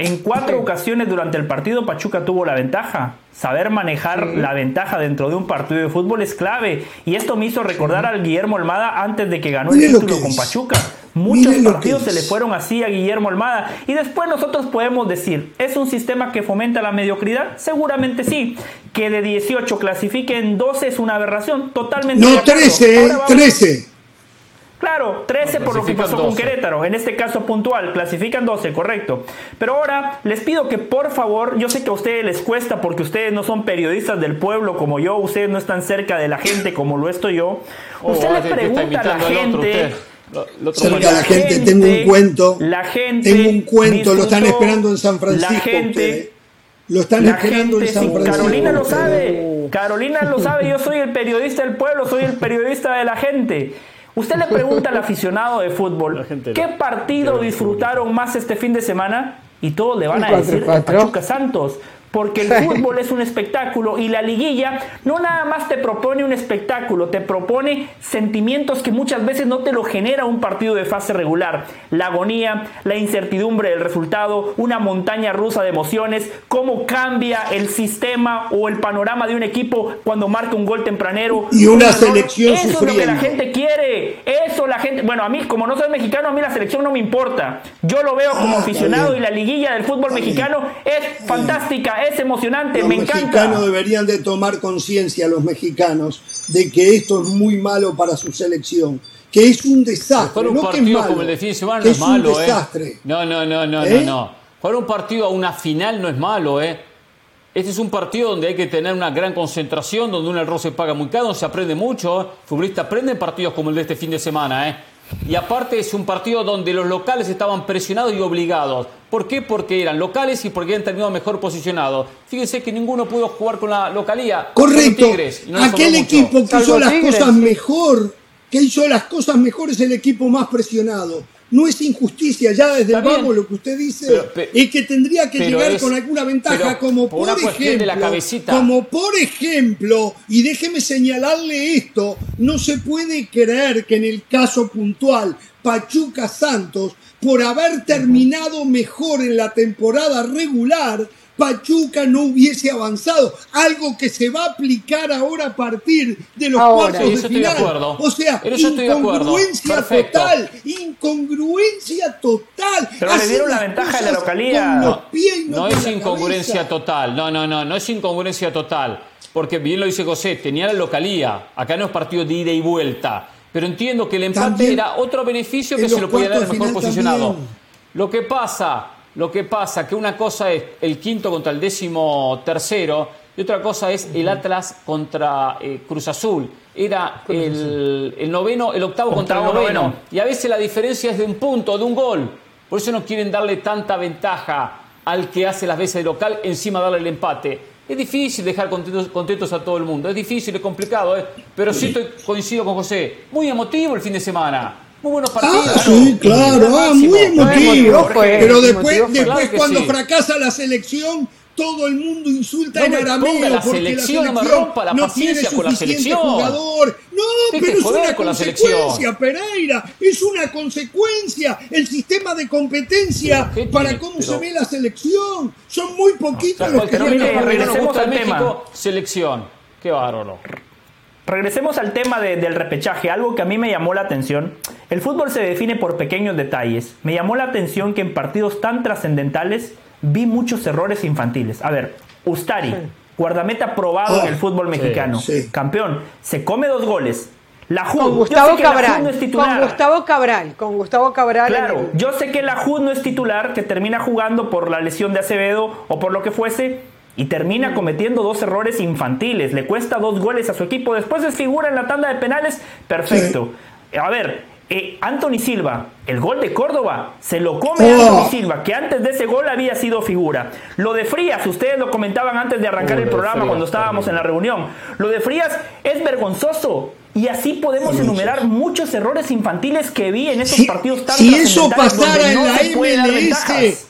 D: En cuatro ocasiones durante el partido Pachuca tuvo la ventaja. Saber manejar la ventaja dentro de un partido de fútbol es clave. Y esto me hizo recordar al Guillermo Almada antes de que ganó el
A: lo
D: título con. Pachuca. Muchos partidos se le fueron así a Guillermo Almada. Y después nosotros podemos decir, ¿es un sistema que fomenta la mediocridad? Seguramente sí. Que de 18 clasifiquen 12 es una aberración. Totalmente.
A: No,
D: acuerdo.
A: 13, ¿eh?
D: Ahora vamos-
A: 13.
D: Claro, 13 por lo que pasó con
B: 12.
D: Querétaro, en este caso puntual, clasifican 12, correcto. Pero ahora les pido que por favor, yo sé que a ustedes les cuesta porque ustedes no son periodistas del pueblo como yo, ustedes no están cerca de la gente como lo estoy yo.
B: Oh,
D: Usted le pregunta a la gente...
B: Lo- lo otro
A: Cerca la gente, tengo un cuento.
D: La gente
A: Tengo un cuento, lo están esperando en San Francisco.
D: La gente,
A: ustedes. Lo están
D: la
A: esperando
D: gente,
A: en San
D: sí,
A: Francisco.
D: Carolina lo sabe. Carolina lo sabe. Yo soy el periodista del pueblo, soy el periodista de la gente. Usted le pregunta al aficionado de fútbol, ¿qué partido disfrutaron más este fin de semana? Y todos le van a decir
C: 4-4.
D: Pachuca Santos. Porque el fútbol es un espectáculo y la liguilla no nada más te propone un espectáculo, te propone sentimientos que muchas veces no te lo genera un partido de fase regular. La agonía, la incertidumbre del resultado, una montaña rusa de emociones, cómo cambia el sistema o el panorama de un equipo cuando marca un gol tempranero.
A: Y una selección
D: Eso es lo que la gente quiere. Eso la gente. Bueno, a mí, como no soy mexicano, a mí la selección no me importa. Yo lo veo como
A: Ah,
D: aficionado y la liguilla del fútbol mexicano es fantástica, es emocionante,
A: Los
D: me encanta.
A: mexicanos deberían de tomar conciencia, los mexicanos, de que esto es muy malo para su selección. Que es un desastre.
B: Jugar un
A: no que es
B: partido
A: malo,
B: como el de fin de semana
A: que
B: no es
A: es un
B: malo, ¿eh? No, no, no, no,
A: ¿Eh?
B: no, no. Jugar un partido a una final no es malo, ¿eh? Este es un partido donde hay que tener una gran concentración, donde un error se paga muy caro, donde se aprende mucho. ¿eh? Futbolistas aprenden partidos como el de este fin de semana, ¿eh? Y aparte es un partido donde los locales estaban presionados y obligados. ¿Por qué? Porque eran locales y porque habían terminado mejor posicionados. Fíjense que ninguno pudo jugar con la localía.
A: Correcto.
B: Tigres, no
A: Aquel
B: mucho.
A: equipo que
C: Salvo
A: hizo las
C: Tigres,
A: cosas
C: sí.
A: mejor, que hizo las cosas mejor es el equipo más presionado. No es injusticia ya desde
B: Está
A: el
B: bien.
A: vamos lo que usted dice,
B: Pero-
A: que tendría que llegar
B: es-
A: con alguna ventaja,
B: pero
A: como
B: por
A: por,
B: una cuestión de la
A: ejemplo, como por ejemplo, y déjeme señalarle esto, no se puede creer que en el caso puntual Pachuca Santos, por haber terminado mejor en la temporada regular, Pachuca no hubiese avanzado, algo que se va a aplicar ahora a partir de los
C: Ahora.
A: cuartos de
B: eso estoy de
A: final.
B: acuerdo.
A: O sea,
B: En eso estoy de acuerdo.
A: incongruencia total, incongruencia total.
D: Pero le
A: Hacen
D: dieron la ventaja de la
A: los
B: No,
A: pies y no
B: no
A: con
B: es incongruencia
A: cabeza.
B: total. No, no, no, no es incongruencia total. Porque bien lo dice José, tenía la localía. Acá no es partido de ida y vuelta. Pero entiendo que el empate
A: También
B: era otro beneficio que se lo podía dar el
A: de
B: mejor posicionado.
A: también.
B: Lo que pasa, lo que pasa, que una cosa es el quinto contra el décimo tercero y otra cosa es el Atlas contra eh, Cruz Azul. Era el, el noveno, el octavo, contra el noveno.
D: noveno.
B: Y a veces la diferencia es de un punto, de un gol. Por eso no quieren darle tanta ventaja al que hace las veces de local, encima darle el empate. Es difícil dejar contentos, a todo el mundo, es difícil, es complicado, ¿eh? pero sí estoy, coincido con José. Muy emotivo el fin de semana. Muy buenos partidos.
A: Ah, sí, claro, ah, muy emotivo. Pero después, después cuando fracasa la selección, todo el mundo insulta en arameo
B: la porque selección, la selección no, la no tiene con la selección.
A: jugador. No, pero es una consecuencia, Pereira, es una consecuencia. El sistema de competencia para cómo se ve la selección. Son muy poquitos los que
B: no, regresemos al México, selección. Qué bárbaro.
D: Regresemos al tema del repechaje, algo que a mí me llamó la atención. El fútbol se define por pequeños detalles. Me llamó la atención que en partidos tan trascendentales vi muchos errores infantiles. A ver, Ustari, guardameta probado en el ah, fútbol mexicano, campeón, se come dos goles.
C: La con Gustavo Cabral, no es titular. con Gustavo Cabral, con Gustavo Cabral.
D: Claro, yo sé que la Jud no es titular, que termina jugando por la lesión de Acevedo o por lo que fuese, y termina cometiendo dos errores infantiles. Le cuesta dos goles a su equipo. Después es figura en la tanda de penales. Perfecto. A ver, eh, Anthony Silva, el gol de Córdoba, se lo come oh. Anthony Silva, que antes de ese gol había sido figura. Lo de Frías, ustedes lo comentaban antes de arrancar el programa cuando estábamos en la reunión. Lo de Frías es vergonzoso. Y así podemos enumerar muchos errores infantiles que vi en esos partidos tan
A: Si eso pasara en la MLS,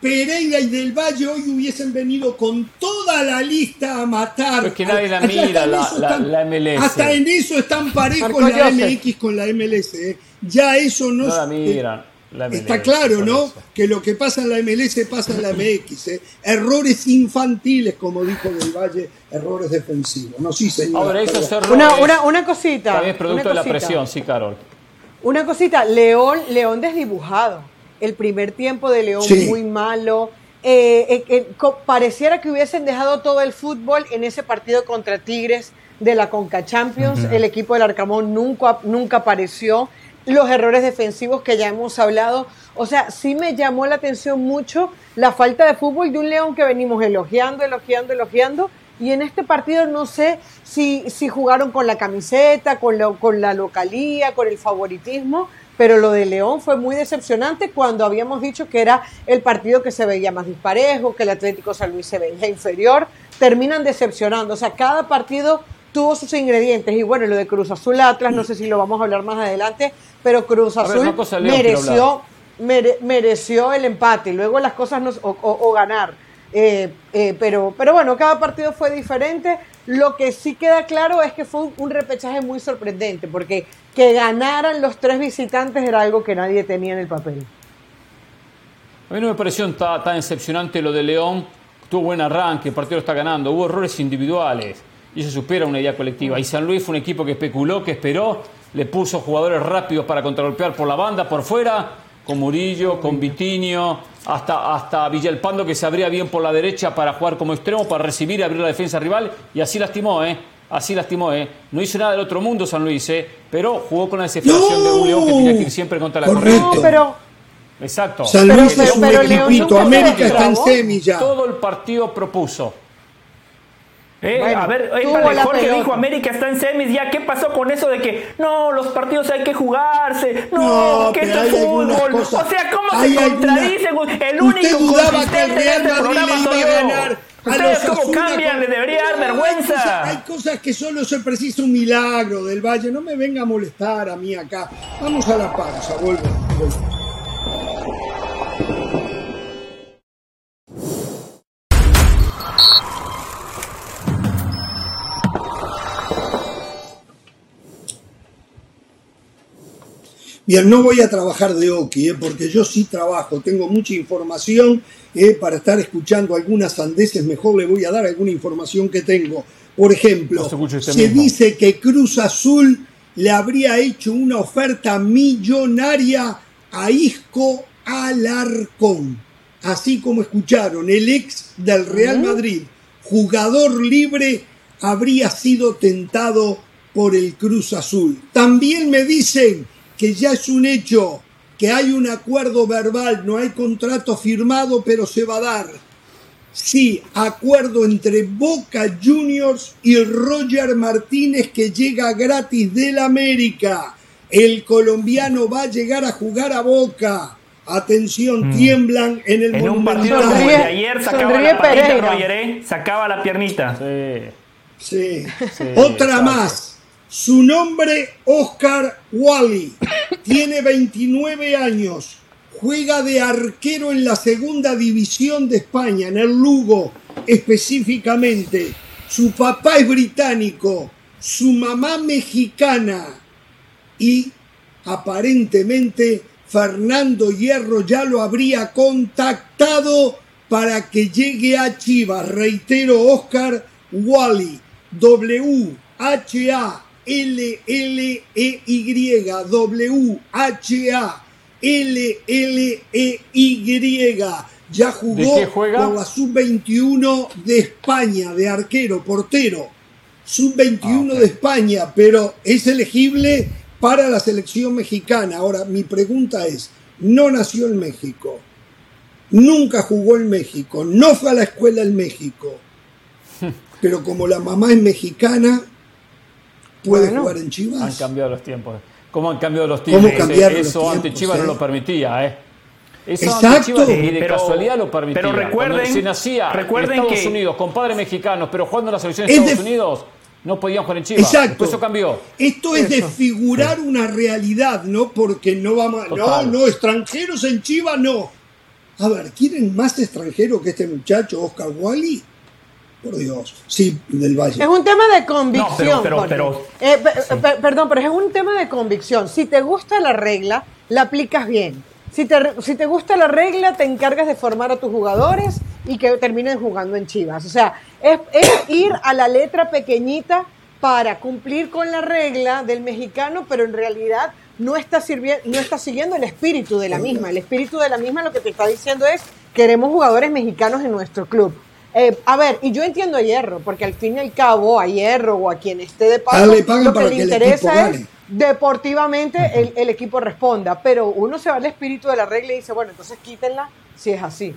A: Pereira y Del Valle hoy hubiesen venido con toda la lista a matar.
B: Porque nadie la mira, la, MLS.
A: Hasta en eso están parejos la MX con la MLS. ¿eh? Ya eso no,
B: no la miran.
A: Está claro, ¿no? Que lo que pasa en la MLS pasa en la MX. ¿eh? Errores infantiles, como dijo Del Valle, errores defensivos. No, sí, señor.
C: Ahora, una, una, una, cosita.
B: También es producto de la presión, sí, Carol.
C: Una cosita, León, León desdibujado el primer tiempo de León muy malo. Eh, eh, eh, pareciera que hubiesen dejado todo el fútbol en ese partido contra Tigres de la Conca Champions. El equipo del Arcamón nunca, nunca apareció. Los errores defensivos que ya hemos hablado. O sea, sí me llamó la atención mucho la falta de fútbol de un León que venimos elogiando, elogiando, elogiando. Y en este partido no sé si, si jugaron con la camiseta, con, con la localía, con el favoritismo, pero lo de León fue muy decepcionante cuando habíamos dicho que era el partido que se veía más disparejo, que el Atlético San Luis se veía inferior, terminan decepcionando, o sea, cada partido tuvo sus ingredientes. Y bueno, lo de Cruz Azul Atlas, no sé si lo vamos a hablar más adelante, pero Cruz Azul mereció, mereció el empate, luego las cosas no, o, ganar. Eh, eh, pero, pero bueno, cada partido fue diferente. Lo que sí queda claro es que fue un repechaje muy sorprendente, porque que ganaran los tres visitantes era algo que nadie tenía en el papel.
B: A mí no me pareció tan, tan decepcionante lo de León. Tuvo buen arranque, el partido está ganando. Hubo errores individuales y eso supera una idea colectiva. Y San Luis fue un equipo que especuló, que esperó, le puso jugadores rápidos para contragolpear por la banda, por fuera, con Murillo, con Vitinho, hasta, hasta Villalpando que se abría bien por la derecha para jugar como extremo, para recibir y abrir la defensa rival. Y así lastimó, ¿eh? así lastimó, ¿eh? No hizo nada del otro mundo San Luis, ¿eh? Pero jugó con la desesperación de un León que tenía que ir siempre contra la corriente.
C: No, pero...
B: Exacto.
A: San Luis es un equipito, América está en semi ya.
B: Todo el partido propuso.
D: Eh, a ver, eh, Jorge dijo América está en semis, ya qué pasó con eso de que no, los partidos hay que jugarse, no, que esto es fútbol. O sea, ¿cómo se contradicen? El único consistente de este programa soy yo. Ustedes cómo cambian, le debería dar vergüenza.
A: Hay cosas, que solo se precisa un milagro del Valle. No me venga a molestar a mí acá. Vamos a la pausa, vuelvo. Bien, no voy a trabajar de Oki, ¿eh? porque yo sí trabajo, tengo mucha información ¿eh? para estar escuchando algunas sandeces, mejor le voy a dar alguna información que tengo. Por ejemplo, se dice que Cruz Azul le habría hecho una oferta millonaria a Isco Alarcón, así como escucharon, el ex del Real Madrid, jugador libre, habría sido tentado por el Cruz Azul. También me dicen que ya es un hecho, que hay un acuerdo verbal, no hay contrato firmado, pero se va a dar. Sí, acuerdo entre Boca Juniors y Roger Martínez que llega gratis del América. El colombiano va a llegar a jugar a Boca. atención, tiemblan en el
D: En un partido de ayer sacaba
C: sonríe
D: la patita. Roger, ¿eh? Sacaba la piernita.
B: Sí.
A: Sí.
B: Sí,
A: Otra
B: exacto.
A: más. Su nombre, Oscar Wally. Tiene 29 años. Juega de arquero en la segunda división de España, en el Lugo específicamente. Su papá es británico, su mamá mexicana y aparentemente Fernando Hierro ya lo habría contactado para que llegue a Chivas. Reitero, Oscar Wally, W-H-A-L-L-E-Y, W-H-A-L-L-E-Y. Ya jugó
B: ¿De qué juega?
A: por la sub-21 de España, de arquero, portero. Sub-21
B: Ah,
A: de España, pero es elegible para la selección mexicana. Ahora, mi pregunta es, no nació en México, nunca jugó en México, no fue a la escuela en México, pero como la mamá es mexicana, puede
C: Bueno.
A: jugar en
B: Han
A: Chivas.
B: cambiado los tiempos. ¿Cómo han cambiado los
A: ¿Cómo
B: tiempos?
A: los
B: Eso ante
A: tiempos,
B: Chivas
A: eh?
B: no lo permitía, ¿eh? Eso
A: Exacto.
B: Chivas ni de
D: Pero-
B: casualidad lo permitía.
D: pero recuerden-
B: Cuando se nacía
D: recuerden
B: en Estados
D: que-
B: Unidos con padres mexicanos, pero jugando en la selección de
A: Es
B: Estados
A: de-
B: Unidos, no podían jugar en Chivas.
A: Exacto.
B: Después eso cambió.
A: Esto es desfigurar una realidad, ¿no? Porque no vamos a... No,
B: Total.
A: no, extranjeros en Chivas no. A ver, ¿quieren más extranjeros que este muchacho, Oscar Wally? Por Dios. Sí, del Valle.
C: Es un tema de convicción.
D: No, pero- pero-
C: Jorge.
D: pero-
C: Eh, pe- pe- perdón, pero es un tema de convicción. Si te gusta la regla, la aplicas bien. Si te, si te gusta la regla, te encargas de formar a tus jugadores y que terminen jugando en Chivas. O sea, es, es ir a la letra pequeñita para cumplir con la regla del mexicano, pero en realidad no está, sirvi- no está siguiendo el espíritu de la misma. El espíritu de la misma lo que te está diciendo es queremos jugadores mexicanos en nuestro club. Eh, a ver, y yo entiendo a Hierro, porque al fin y al cabo a Hierro o a quien esté de paso,
A: Ah,
C: lo que
A: para
C: le interesa es deportivamente el, el equipo responda, pero uno se va al espíritu de la regla y dice, bueno, entonces quítenla si es así.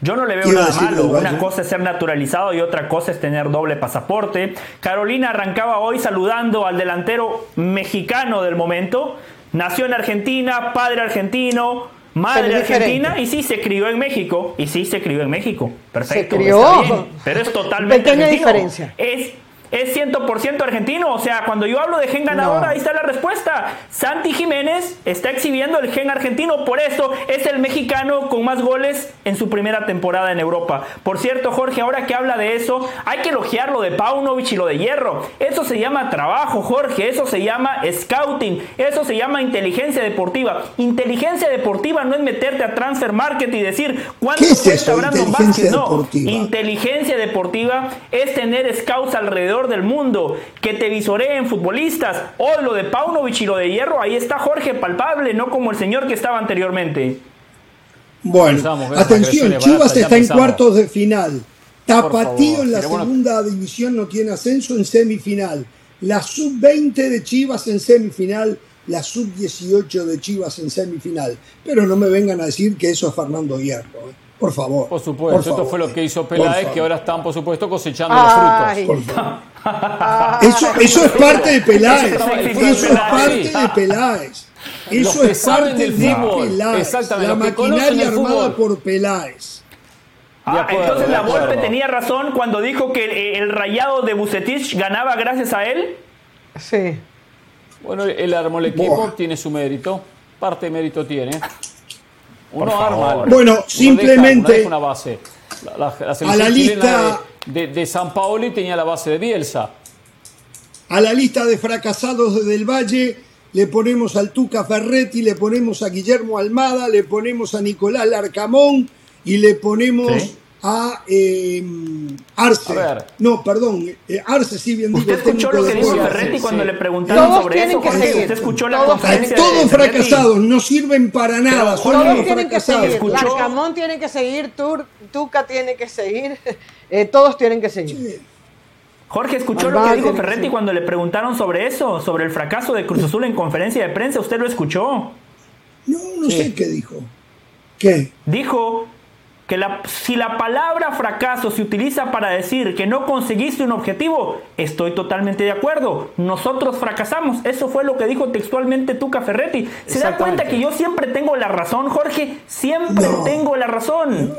D: Yo no le veo
A: ¿Qué iba a
D: nada malo. Una cosa es ser naturalizado y otra cosa es tener doble pasaporte. Carolina arrancaba hoy saludando al delantero mexicano del momento. Nació en Argentina, padre argentino, madre argentina
C: diferente.
D: y sí se crió en México. Y sí se crió en México. Perfecto.
C: Se crió.
D: está bien, pero es totalmente
C: Pequeña
D: argentino.
C: diferencia.
D: Es es 100% argentino. O sea, cuando yo hablo de gen ganador,
C: No.
D: ahí está la respuesta. Santi Jiménez está exhibiendo el gen argentino, por eso es el mexicano con más goles en su primera temporada en Europa. Por cierto, Jorge, ahora que habla de eso, hay que elogiar lo de Paunovic y lo de Hierro. Eso se llama trabajo, Jorge. Eso se llama scouting. Eso se llama inteligencia deportiva. Inteligencia deportiva no es meterte a transfer market y decir cuánto
A: ¿Qué es
D: cuesta Brandon Vázquez. No? Inteligencia deportiva es tener scouts alrededor del mundo que te visoreen futbolistas. Hoy lo de Paunovic y lo de Hierro, ahí está Jorge palpable, no como el señor que estaba anteriormente.
A: Bueno,
B: esas
A: atención, Chivas está en cuartos de final. Tapatío
B: favor,
A: en la
B: pero bueno.
A: segunda división no tiene ascenso en semifinal. La sub-20 de Chivas en semifinal, la sub-18 de Chivas en semifinal. Pero no me vengan a decir que eso es Fernando Hierro. ¿eh? Por favor.
B: Por supuesto,
A: por
B: esto
A: favor,
B: fue lo que hizo Peláez, que ahora están, por supuesto, cosechando
C: Ay.
B: los frutos.
A: por favor. Eso, eso es parte de Peláez.
D: Eso es de Peláez.
A: parte de Peláez.
B: Los
A: Eso
B: que
A: es parte
B: del
A: de
B: fútbol.
A: Peláez.
B: Exactamente,
A: La maquinaria
B: el
A: armada
B: fútbol.
A: por Peláez.
D: Ah,
B: acuerdo,
D: entonces la Volpe tenía razón cuando dijo que eh, el rayado de Bucetich ganaba gracias a él.
C: Sí.
B: Bueno, él armó el equipo,
A: Buah.
B: tiene su mérito. Parte de mérito tiene. Uno
D: Por favor.
B: arma. algo.
A: Bueno,
B: Uno
A: simplemente-
B: deja- una base. La, la- la selección
A: A la lista-
B: de, de, de San Paoli tenía la base de Bielsa.
A: A la lista de fracasados de Del Valle le ponemos al Tuca Ferretti, le ponemos a Guillermo Almada, le ponemos a Nicolás Larcamón y le ponemos
D: Sí.
A: A eh, Arce.
B: A ver.
A: No, perdón, eh, Arce sí bien digo.
D: ¿Usted escuchó lo que dijo. Ferretti
B: sí,
D: cuando
B: sí.
D: le preguntaron
C: Todos
D: sobre
C: tienen
D: eso?
C: que seguir.
D: ¿Usted escuchó la
C: Todos-
D: conferencia de
A: todos fracasados, no sirven para nada. son
C: Todos tienen que
A: fracasados.
C: seguir.
D: ¿Escuchó?
C: Larcamón tiene que seguir, Tur- Tuca tiene que seguir, eh, todos tienen que seguir.
D: Jorge, ¿escuchó lo que dijo
C: sí.
D: Ferretti cuando le preguntaron sobre eso? Sobre el fracaso de Cruz Azul en conferencia de prensa. ¿Usted lo escuchó?
A: No, no
B: Sí.
A: sé qué dijo. ¿Qué?
D: Dijo que la, si la palabra fracaso se utiliza para decir que no conseguiste un objetivo, estoy totalmente de acuerdo. Nosotros fracasamos. Eso fue lo que dijo textualmente Tuca Ferretti. ¿Se da cuenta que yo siempre tengo la razón, Jorge? Siempre tengo la razón.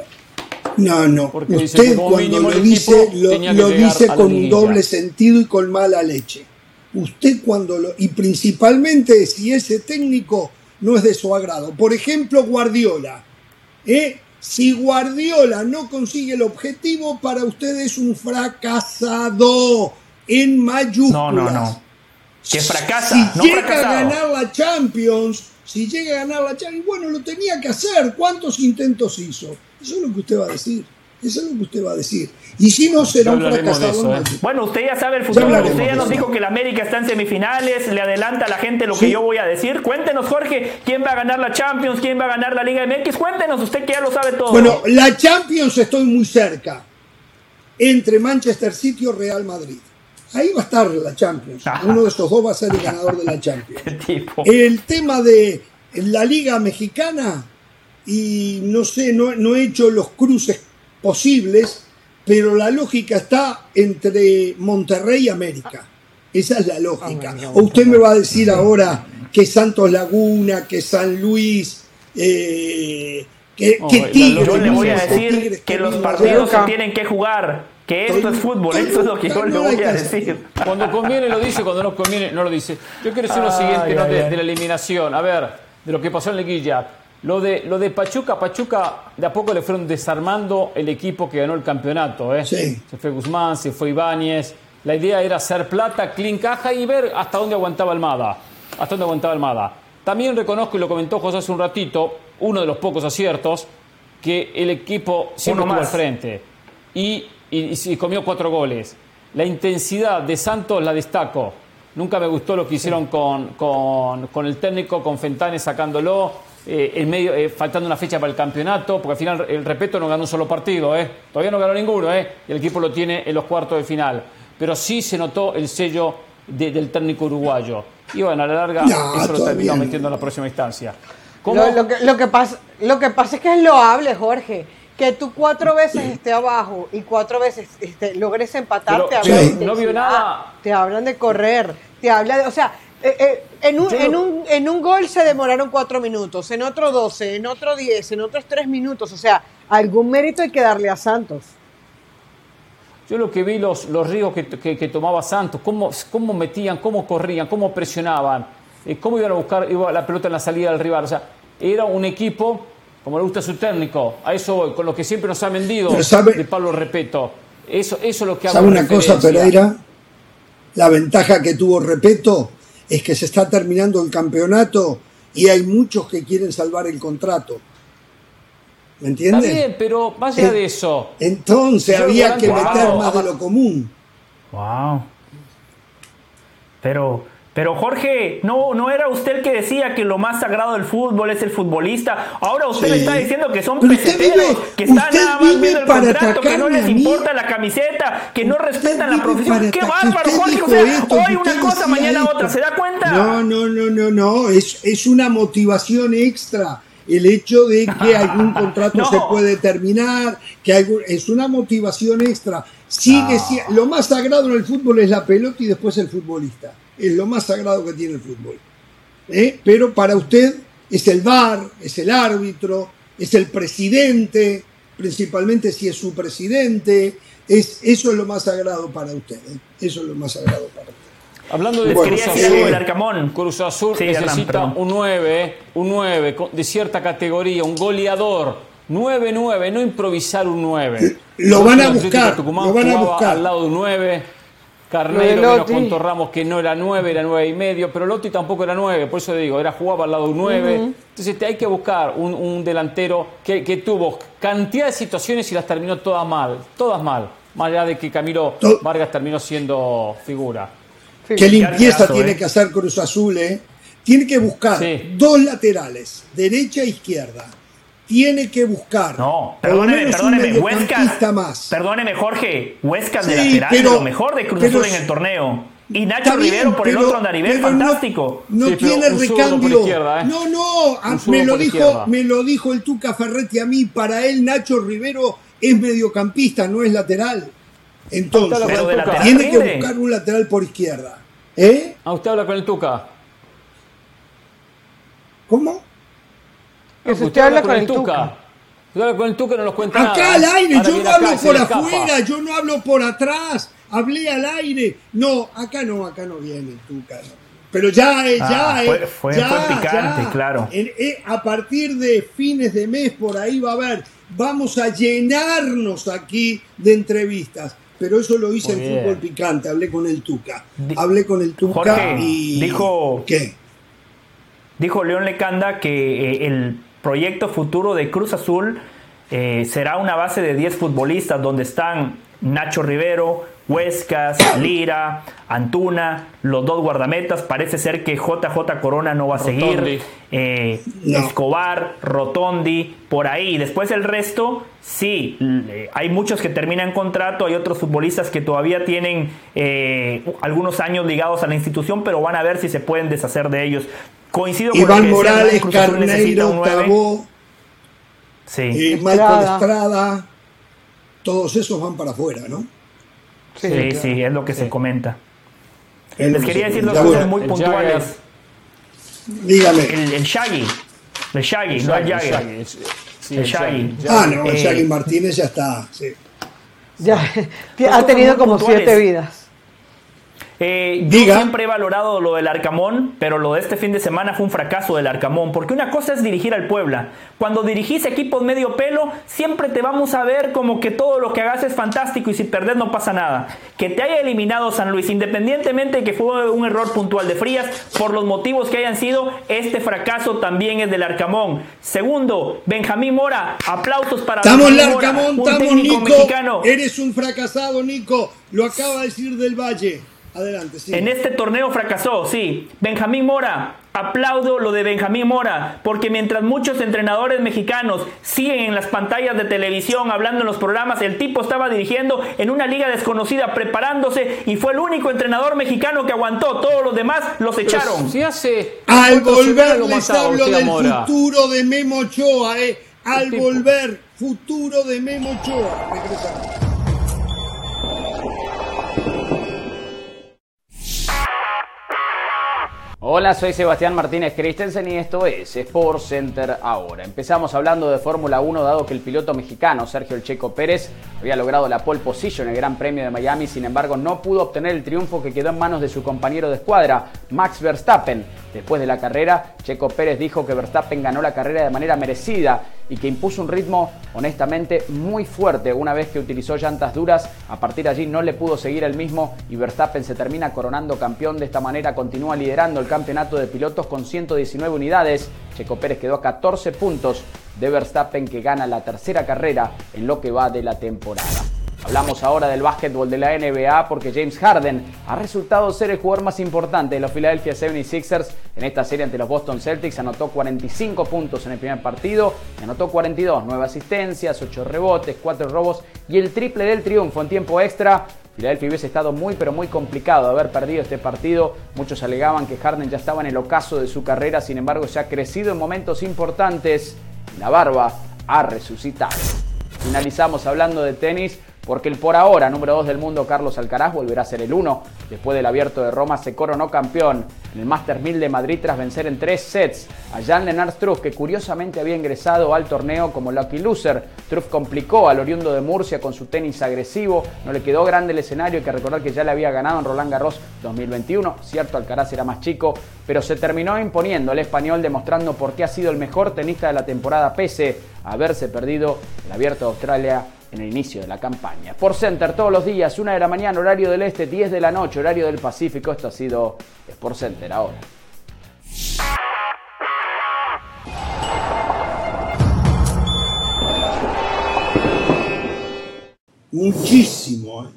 A: No, no. Porque Usted cuando lo dice, lo, dice con un doble sentido y con mala leche. Usted cuando lo... Y principalmente si ese técnico no es de su agrado. Por ejemplo, Guardiola. ¿eh? Si Guardiola no consigue el objetivo, para usted es un fracasado en mayúsculas.
D: No, no, no. Que fracasa.
A: Si llega a ganar la Champions, si llega a ganar la Champions, bueno, lo tenía que hacer. ¿Cuántos intentos hizo? Eso es lo que usted va a decir. Eso es lo que usted va a decir. Y si no, será un fracasado.
D: ¿eh? Bueno, usted ya sabe el futuro. usted ya nos dijo que la América está en semifinales. Le adelanta a la gente lo que yo voy a decir. Cuéntenos, Jorge, quién va a ganar la Champions, quién va a ganar la Liga MX. Cuéntenos, usted que ya lo sabe todo.
A: Bueno, la Champions estoy muy cerca. Entre Manchester City o Real Madrid. Ahí va a estar la Champions. Uno de estos dos va a ser el ganador de la Champions. El tema de la Liga Mexicana, y no sé, no, no he hecho los cruces posibles pero la lógica está entre Monterrey y América. Esa es la lógica. Ah, o usted me va a decir ahora que Santos Laguna, que San Luis, eh, que, Tigres.
D: Yo le voy a decir que los partidos se tienen que jugar. Que esto es fútbol, esto es lo que yo le voy a decir.
B: Cuando conviene lo dice, cuando no conviene no lo dice. Yo quiero decir lo siguiente de, la eliminación. A ver, de lo que pasó en Leguilla. Lo de, lo de Pachuca, Pachuca de a poco le fueron desarmando el equipo que ganó el campeonato. ¿eh? Se fue Guzmán, se fue Ibáñez. La idea era hacer plata, clean caja y ver hasta dónde aguantaba Almada. Hasta dónde aguantaba Almada. También reconozco, y lo comentó José hace un ratito, uno de los pocos aciertos, que el equipo siempre estuvo al frente. Y, y, comió cuatro goles. La intensidad de Santos la destaco. Nunca me gustó lo que hicieron con, con, con el técnico, con Fentanes sacándolo eh, en medio, eh, faltando una fecha para el campeonato, porque al final el Repeto no ganó un solo partido, ¿eh? todavía no ganó ninguno, ¿eh? y el equipo lo tiene en los cuartos de final. Pero sí se notó el sello del técnico uruguayo. Y bueno, a la larga eso lo terminó metiendo en la próxima instancia.
C: Lo, que, lo, que pasa, lo que pasa es que es loable, Jorge. Que tú cuatro veces estés abajo y cuatro veces este, logres empatar, te hablan
B: no vio nada.
C: Te hablan de correr, te habla de. O sea, eh, eh, en, un, en, un, en un gol se demoraron cuatro minutos, en otro doce, en otro diez, en otros tres minutos. O sea, algún mérito hay que darle a Santos.
B: Yo lo que vi los, los ríos que, que, tomaba Santos, cómo, cómo metían, cómo corrían, cómo presionaban, eh, cómo iban a buscar iba la pelota en la salida del rival. O sea, era un equipo, como le gusta a su técnico, a eso voy, con lo que siempre nos ha vendido de Pablo Repeto. Eso, eso es lo que
A: ¿Sabe una cosa, Pereira? La ventaja que tuvo Repeto es que se está terminando el campeonato y hay muchos que quieren salvar el contrato. ¿Me entiendes?
B: Está bien, pero más allá de eso.
A: Entonces había que meter más de lo común.
D: Wow. Pero pero Jorge, no, no era usted el que decía que lo más sagrado del fútbol es el futbolista. Ahora usted me está diciendo que son peseteros, que están nada más viendo el contrato, que no les importa la camiseta, que no respetan la profesión. ¡Qué bárbaro, Jorge! O sea, hoy una cosa, mañana otra. ¿Se da cuenta?
A: No, no, no, no, no. Es, es una motivación extra el hecho de que algún contrato se puede terminar, que es una motivación extra. Sigue, lo más sagrado en el fútbol es la pelota y después el futbolista es lo más sagrado que tiene el fútbol. ¿Eh? Pero para usted es el VAR, es el árbitro, es el presidente, principalmente si es su presidente, es, eso es lo más sagrado para usted. ¿eh? Eso es lo más sagrado para usted.
B: Hablando de Cruz Azul, Cruz Azul necesita un 9, un 9 de cierta categoría, un goleador. 9-9, no improvisar un 9.
A: Lo van a buscar, lo van a buscar.
B: Al lado de un 9 Carnero menos con Ramos que no era 9, era 9 y medio, pero Lotti tampoco era 9, por eso digo, era jugaba al lado de un 9. Entonces hay que buscar un, delantero que, tuvo cantidad de situaciones y las terminó todas mal, todas mal, más allá de que Camilo Vargas terminó siendo figura.
A: Qué limpieza tiene ¿eh? que hacer Cruz Azul, ¿eh? Tiene que buscar dos laterales, derecha e izquierda tiene que buscar.
D: No, perdóneme, perdóneme, Huescas. Perdóneme, Jorge. Huescas de lateral lo mejor de Cruz Azul en el torneo. Y Nacho Rivero por el otro anda a nivel fantástico.
A: No, tiene recambio. ¿eh? No, no, ah, me lo, dijo, me lo dijo el Tuca Ferretti a mí. Para él, Nacho Rivero es mediocampista, no es lateral. Entonces, tiene que buscar un lateral por izquierda. ¿Eh?
B: Ah, usted habla con el Tuca.
A: ¿Cómo?
B: usted, habla con, el Tuca. Usted habla con el Tuca no nos cuenta
A: Acá al aire, yo no hablo por afuera, yo no hablo por atrás. Hablé al aire. No, acá no, acá no viene el Tuca. Pero ya, eh, ya,
D: ah, fue, fue,
A: ya,
D: picante, claro.
A: Eh, a partir de fines de mes por ahí va a haber. Vamos a llenarnos aquí de entrevistas pero eso lo hice en fútbol picante, hablé con el Tuca. Hablé con el Tuca y.
D: Dijo.
A: ¿Qué?
D: Dijo León Lecanda que eh, el proyecto futuro de Cruz Azul eh, será una base de 10 futbolistas donde están Nacho Rivero, Huescas, Lira, Antuna, los dos guardametas. Parece ser que JJ Corona no va a seguir. Eh, Escobar, Rotondi, por ahí. Después el resto, sí, hay muchos que terminan contrato, hay otros futbolistas que todavía tienen eh, algunos años ligados a la institución, pero van a ver si se pueden deshacer de ellos. Coincido con
A: Iván Morales, Carneiro, Tabó, sí. y Michael Estrada, todos esos van para afuera, ¿no?
D: Sí, sí, es lo que se comenta. Les quería decir dos cosas muy puntuales.
A: Dígame.
D: El, el, Shaggy. El Shaggy, no el Jagger.
A: El Shaggy. Ah, no, el Shaggy Martínez ya está. Sí.
C: Ya, ha tenido como siete vidas.
D: Eh, yo siempre he valorado lo del Arcamón, pero lo de este fin de semana fue un fracaso del Arcamón, porque una cosa es dirigir al Puebla. Cuando dirigís equipos medio pelo, siempre te vamos a ver como que todo lo que hagas es fantástico y si perdés no pasa nada. Que te haya eliminado San Luis, independientemente de que fue un error puntual de Frías, por los motivos que hayan sido, este fracaso también es del Arcamón. Segundo, Benjamín Mora, aplausos para
A: estamos Benjamín Arcamón, Mora, un estamos, Nico, mexicano. Eres un fracasado, Nico. Lo acaba de decir del Valle. Adelante, sí.
D: En este torneo fracasó, sí. Benjamín Mora, aplaudo lo de Benjamín Mora, porque mientras muchos entrenadores mexicanos siguen en las pantallas de televisión, hablando en los programas, el tipo estaba dirigiendo en una liga desconocida, preparándose, y fue el único entrenador mexicano que aguantó. Todos los demás los echaron.
B: Sí hace.
A: Al volver les hablo del futuro de Memo Ochoa, eh. Al volver, futuro de Memo Ochoa.
E: Hola, soy Sebastián Martínez Christensen y esto es Sport Center ahora. Empezamos hablando de Fórmula 1 dado que el piloto mexicano Sergio El Checo Pérez había logrado la pole position en el Gran Premio de Miami, sin embargo no pudo obtener el triunfo que quedó en manos de su compañero de escuadra, Max Verstappen. Después de la carrera, Checo Pérez dijo que Verstappen ganó la carrera de manera merecida y que impuso un ritmo honestamente muy fuerte una vez que utilizó llantas duras. A partir de allí no le pudo seguir el mismo y Verstappen se termina coronando campeón. De esta manera continúa liderando el campeonato de pilotos con 119 unidades. Checo Pérez quedó a 14 puntos de Verstappen que gana la tercera carrera en lo que va de la temporada. Hablamos ahora del básquetbol de la NBA porque James Harden ha resultado ser el jugador más importante de los Philadelphia 76ers en esta serie ante los Boston Celtics. Anotó 45 puntos en el primer partido, anotó 42, 9 asistencias, 8 rebotes, 4 robos y el triple del triunfo en tiempo extra. Philadelphia hubiese estado muy pero muy complicado haber perdido este partido. Muchos alegaban que Harden ya estaba en el ocaso de su carrera, sin embargo se ha crecido en momentos importantes. La barba ha resucitado. Finalizamos hablando de tenis porque el por ahora número 2 del mundo Carlos Alcaraz volverá a ser el 1. Después del abierto de Roma se coronó campeón en el Master 1000 de Madrid tras vencer en tres sets a Jan Lennart Struff que curiosamente había ingresado al torneo como lucky loser. Struff complicó al oriundo de Murcia con su tenis agresivo, no le quedó grande el escenario, hay que recordar que ya le había ganado en Roland Garros 2021, cierto Alcaraz era más chico, pero se terminó imponiendo el español demostrando por qué ha sido el mejor tenista de la temporada pese a haberse perdido el abierto de Australia en el inicio de la campaña. Por Center todos los días, una de la mañana, horario del este, 10 de la noche, horario del Pacífico. Esto ha sido Sport Center ahora.
A: Muchísimo. ¿eh?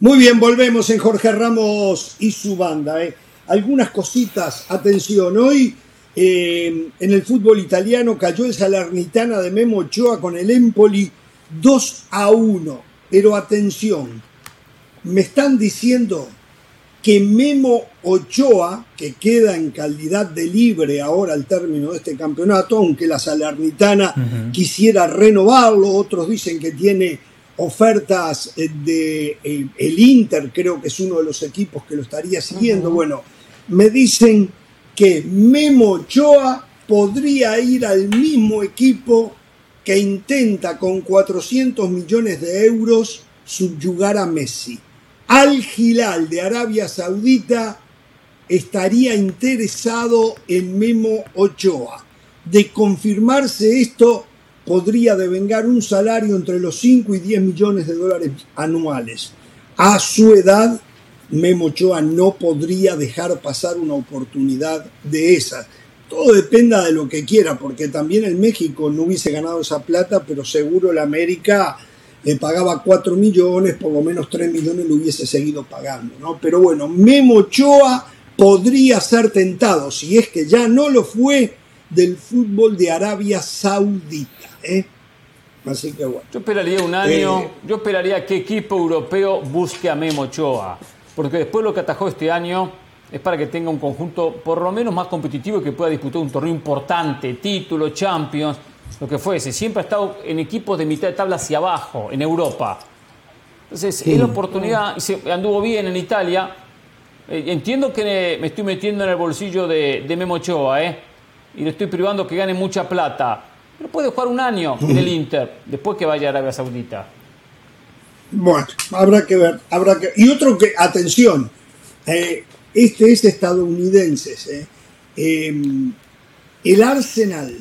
A: Muy bien, volvemos en Jorge Ramos y su banda. ¿eh? Algunas cositas, atención, hoy eh, en el fútbol italiano cayó el Salernitana de Memo Ochoa con el Empoli 2 a 1. Pero atención, me están diciendo que Memo Ochoa, que queda en calidad de libre ahora al término de este campeonato, aunque la Salernitana quisiera renovarlo, otros dicen que tiene ofertas eh, de eh, el Inter, creo que es uno de los equipos que lo estaría siguiendo. Bueno, me dicen que Memo Ochoa podría ir al mismo equipo que intenta con 400 millones de euros subyugar a Messi. Al Gilal de Arabia Saudita estaría interesado en Memo Ochoa. De confirmarse esto, podría devengar un salario entre los 5 y 10 millones de dólares anuales. A su edad, Memo Ochoa no podría dejar pasar una oportunidad de esas. Todo dependa de lo que quiera, porque también en México no hubiese ganado esa plata, pero seguro la América le pagaba 4 millones, por lo menos 3 millones lo hubiese seguido pagando, ¿no? Pero bueno, Memo Ochoa podría ser tentado, si es que ya no lo fue, del fútbol de Arabia Saudita, ¿eh? Así que bueno.
B: Yo esperaría un año, eh, yo esperaría que equipo europeo busque a Memo Ochoa, porque después lo que atajó este año es para que tenga un conjunto por lo menos más competitivo y que pueda disputar un torneo importante, título, Champions lo que fuese, siempre ha estado en equipos de mitad de tabla hacia abajo, en Europa. Entonces, es la oportunidad, y se anduvo bien en Italia. Eh, entiendo que me estoy metiendo en el bolsillo de, de Memo Ochoa, ¿eh? Y le estoy privando que gane mucha plata. Pero puede jugar un año en el Inter, después que vaya a Arabia Saudita.
A: Bueno, habrá que ver, habrá que... Y otro que, atención, eh, este es estadounidense. Eh, el Arsenal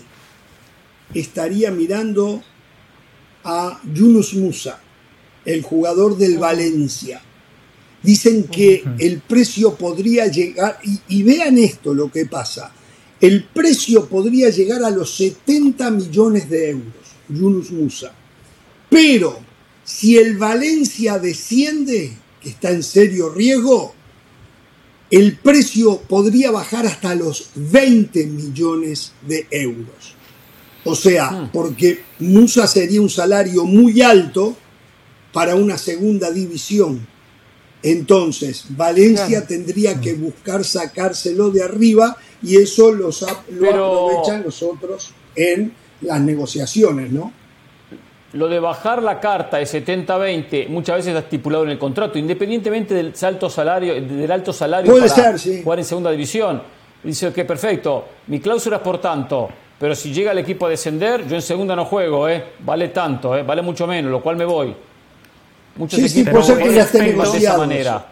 A: estaría mirando a Yunus Musa, el jugador del Valencia. Dicen que el precio podría llegar, y, vean esto lo que pasa, el precio podría llegar a los 70 millones de euros, Yunus Musa. Pero si el Valencia desciende, que está en serio riesgo, el precio podría bajar hasta los 20 millones de euros. O sea, hmm. porque Musa sería un salario muy alto para una segunda división. Entonces, Valencia tendría que buscar sacárselo de arriba y eso lo aprovechan los otros en las negociaciones, ¿no?
B: Lo de bajar la carta de 70-20 muchas veces está estipulado en el contrato, independientemente del alto salario, del alto salario
A: Puede para ser,
B: jugar en segunda división. Dice que perfecto, mi cláusula es por tanto, pero si llega el equipo a descender, yo en segunda no juego, ¿eh? Vale tanto, ¿eh? Vale mucho menos, lo cual me voy.
A: Muchos sí, equipos sí, que ya
B: de esa manera.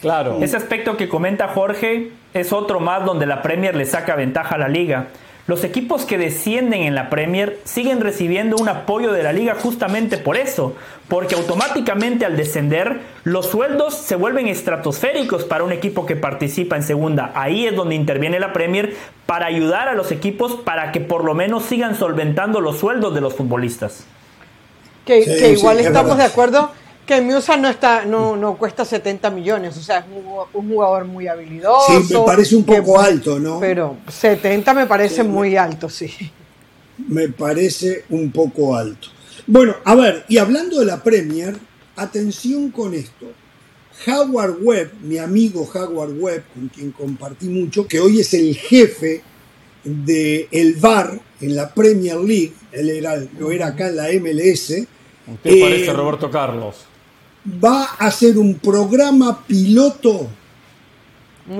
B: Claro.
D: Ese aspecto que comenta Jorge es otro más donde la Premier le saca ventaja a la liga. Los equipos que descienden en la Premier siguen recibiendo un apoyo de la liga justamente por eso, porque automáticamente al descender los sueldos se vuelven estratosféricos para un equipo que participa en segunda. Ahí es donde interviene la Premier para ayudar a los equipos para que por lo menos sigan solventando los sueldos de los futbolistas.
C: Que, igual estamos de acuerdo que Musa no está no, no cuesta 70 millones, o sea, es un, jugador muy habilidoso.
A: Sí, me parece un poco alto, ¿no?
C: Pero 70 me parece muy alto, sí.
A: Me parece un poco alto. Bueno, a ver, y hablando de la Premier, atención con esto. Howard Webb, mi amigo Howard Webb, con quien compartí mucho, que hoy es el jefe del el VAR en la Premier League, él era, lo era acá en la MLS.
B: Usted parece eh, Roberto Carlos
A: va a hacer un programa piloto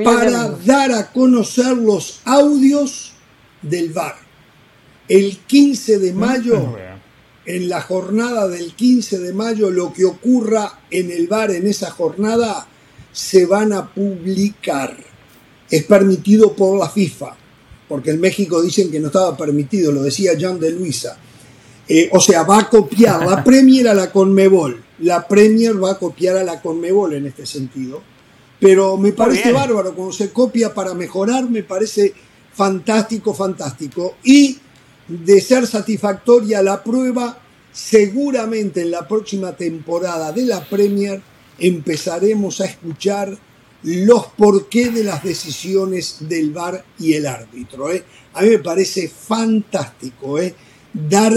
A: para dar a conocer los audios del VAR. El 15 de mayo, en la jornada del 15 de mayo, lo que ocurra en el VAR en esa jornada se van a publicar. Es permitido por la FIFA, porque en México dicen que no estaba permitido, lo decía John de Luisa. Eh, o sea, va a copiar la Premier a la Conmebol la Premier va a copiar a la Conmebol en este sentido. Pero me parece bárbaro, cuando se copia para mejorar, me parece fantástico, fantástico. Y de ser satisfactoria la prueba, seguramente en la próxima temporada de la Premier empezaremos a escuchar los porqué de las decisiones del VAR y el árbitro. ¿eh? A mí me parece fantástico ¿eh? dar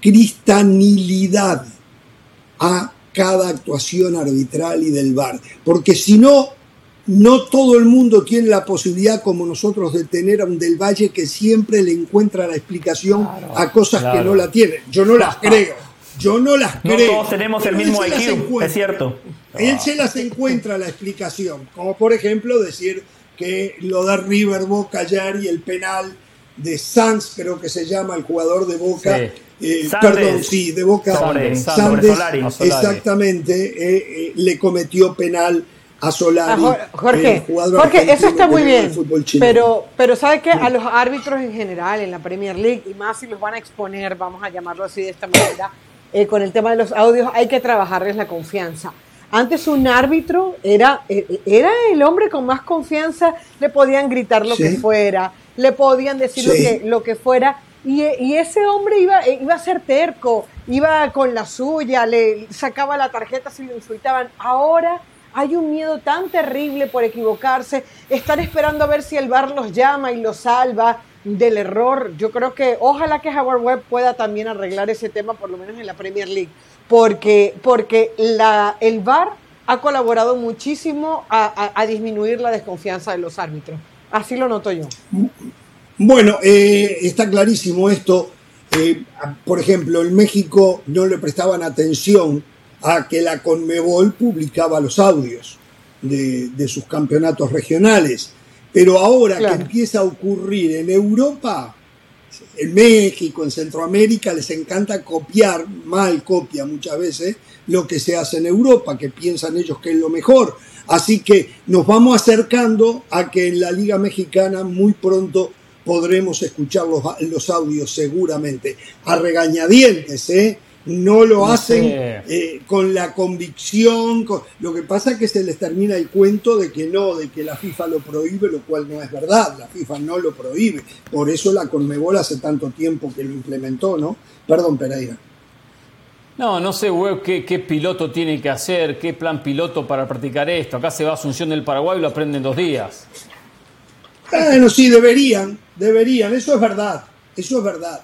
A: cristanilidad a cada actuación arbitral y del VAR. Porque si no, no todo el mundo tiene la posibilidad, como nosotros, de tener a un Del Valle que siempre le encuentra la explicación a cosas que no la tienen. Yo no las creo. Yo no las creo. No
D: todos tenemos el mismo IQ, es cierto.
A: Él se las encuentra la explicación, como por ejemplo decir que lo da River Boca ayer y el penal de Sanz, creo que se llama el jugador de Boca. Eh, perdón, sí, de Boca. Sandes, exactamente, eh, eh, le cometió penal a Solari.
C: Jorge, Jorge eso está muy bien. Pero, pero ¿sabe que A los árbitros en general en la Premier League, y más si los van a exponer, vamos a llamarlo así de esta manera, con el tema de los audios, hay que trabajarles la confianza. Antes un árbitro era, era el hombre con más confianza, le podían gritar lo que fuera, le podían decir lo, que, lo que fuera, y, ese hombre iba, iba a ser terco, iba con la suya, le sacaba la tarjeta si lo insultaban. Ahora hay un miedo tan terrible por equivocarse, estar esperando a ver si el bar los llama y los salva del error. Yo creo que ojalá que Howard Webb pueda también arreglar ese tema, por lo menos en la Premier League, porque, porque el VAR ha colaborado muchísimo a disminuir la desconfianza de los árbitros. Así lo noto yo.
A: Bueno, eh, está clarísimo esto. Eh, por ejemplo, en México no le prestaban atención a que la Conmebol publicaba los audios de, sus campeonatos regionales. Pero ahora que empieza a ocurrir en Europa, en México, en Centroamérica, les encanta copiar, mal copia muchas veces, lo que se hace en Europa, que piensan ellos que es lo mejor. Así que nos vamos acercando a que en la Liga Mexicana muy pronto podremos escuchar los, audios seguramente. A regañadientes, ¿eh? No lo hacen eh, con la convicción. Lo que pasa es que se les termina el cuento de que no, de que la FIFA lo prohíbe, lo cual no es verdad. La FIFA no lo prohíbe. Por eso la Conmebol hace tanto tiempo que lo implementó, ¿no? Perdón, Pereira.
B: No, no sé, web, qué, qué, piloto tiene que hacer, qué plan piloto para practicar esto. Acá se va a Asunción del Paraguay y lo aprende en dos días.
A: Bueno, sí, deberían, deberían, eso es verdad, eso es verdad.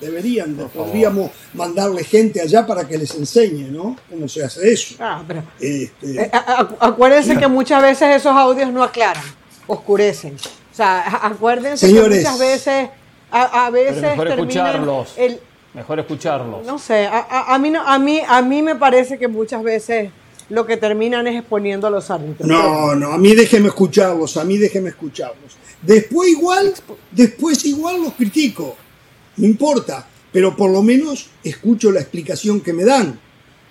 A: Deberían, podríamos mandarle gente allá para que les enseñe, ¿no? ¿Cómo se hace eso?
C: Ah, pero, este, eh, acuérdense que muchas veces esos audios no aclaran, oscurecen. O sea, acuérdense que muchas veces, a, veces
B: mejor escucharlos. El, Mejor escucharlos.
C: No sé, a, a, mí no, a, mí, a mí me parece que muchas veces lo que terminan es exponiendo a los árbitros.
A: No, no, a mí déjeme escucharlos, a mí déjeme escucharlos. Después igual, después igual los critico, no importa, pero por lo menos escucho la explicación que me dan.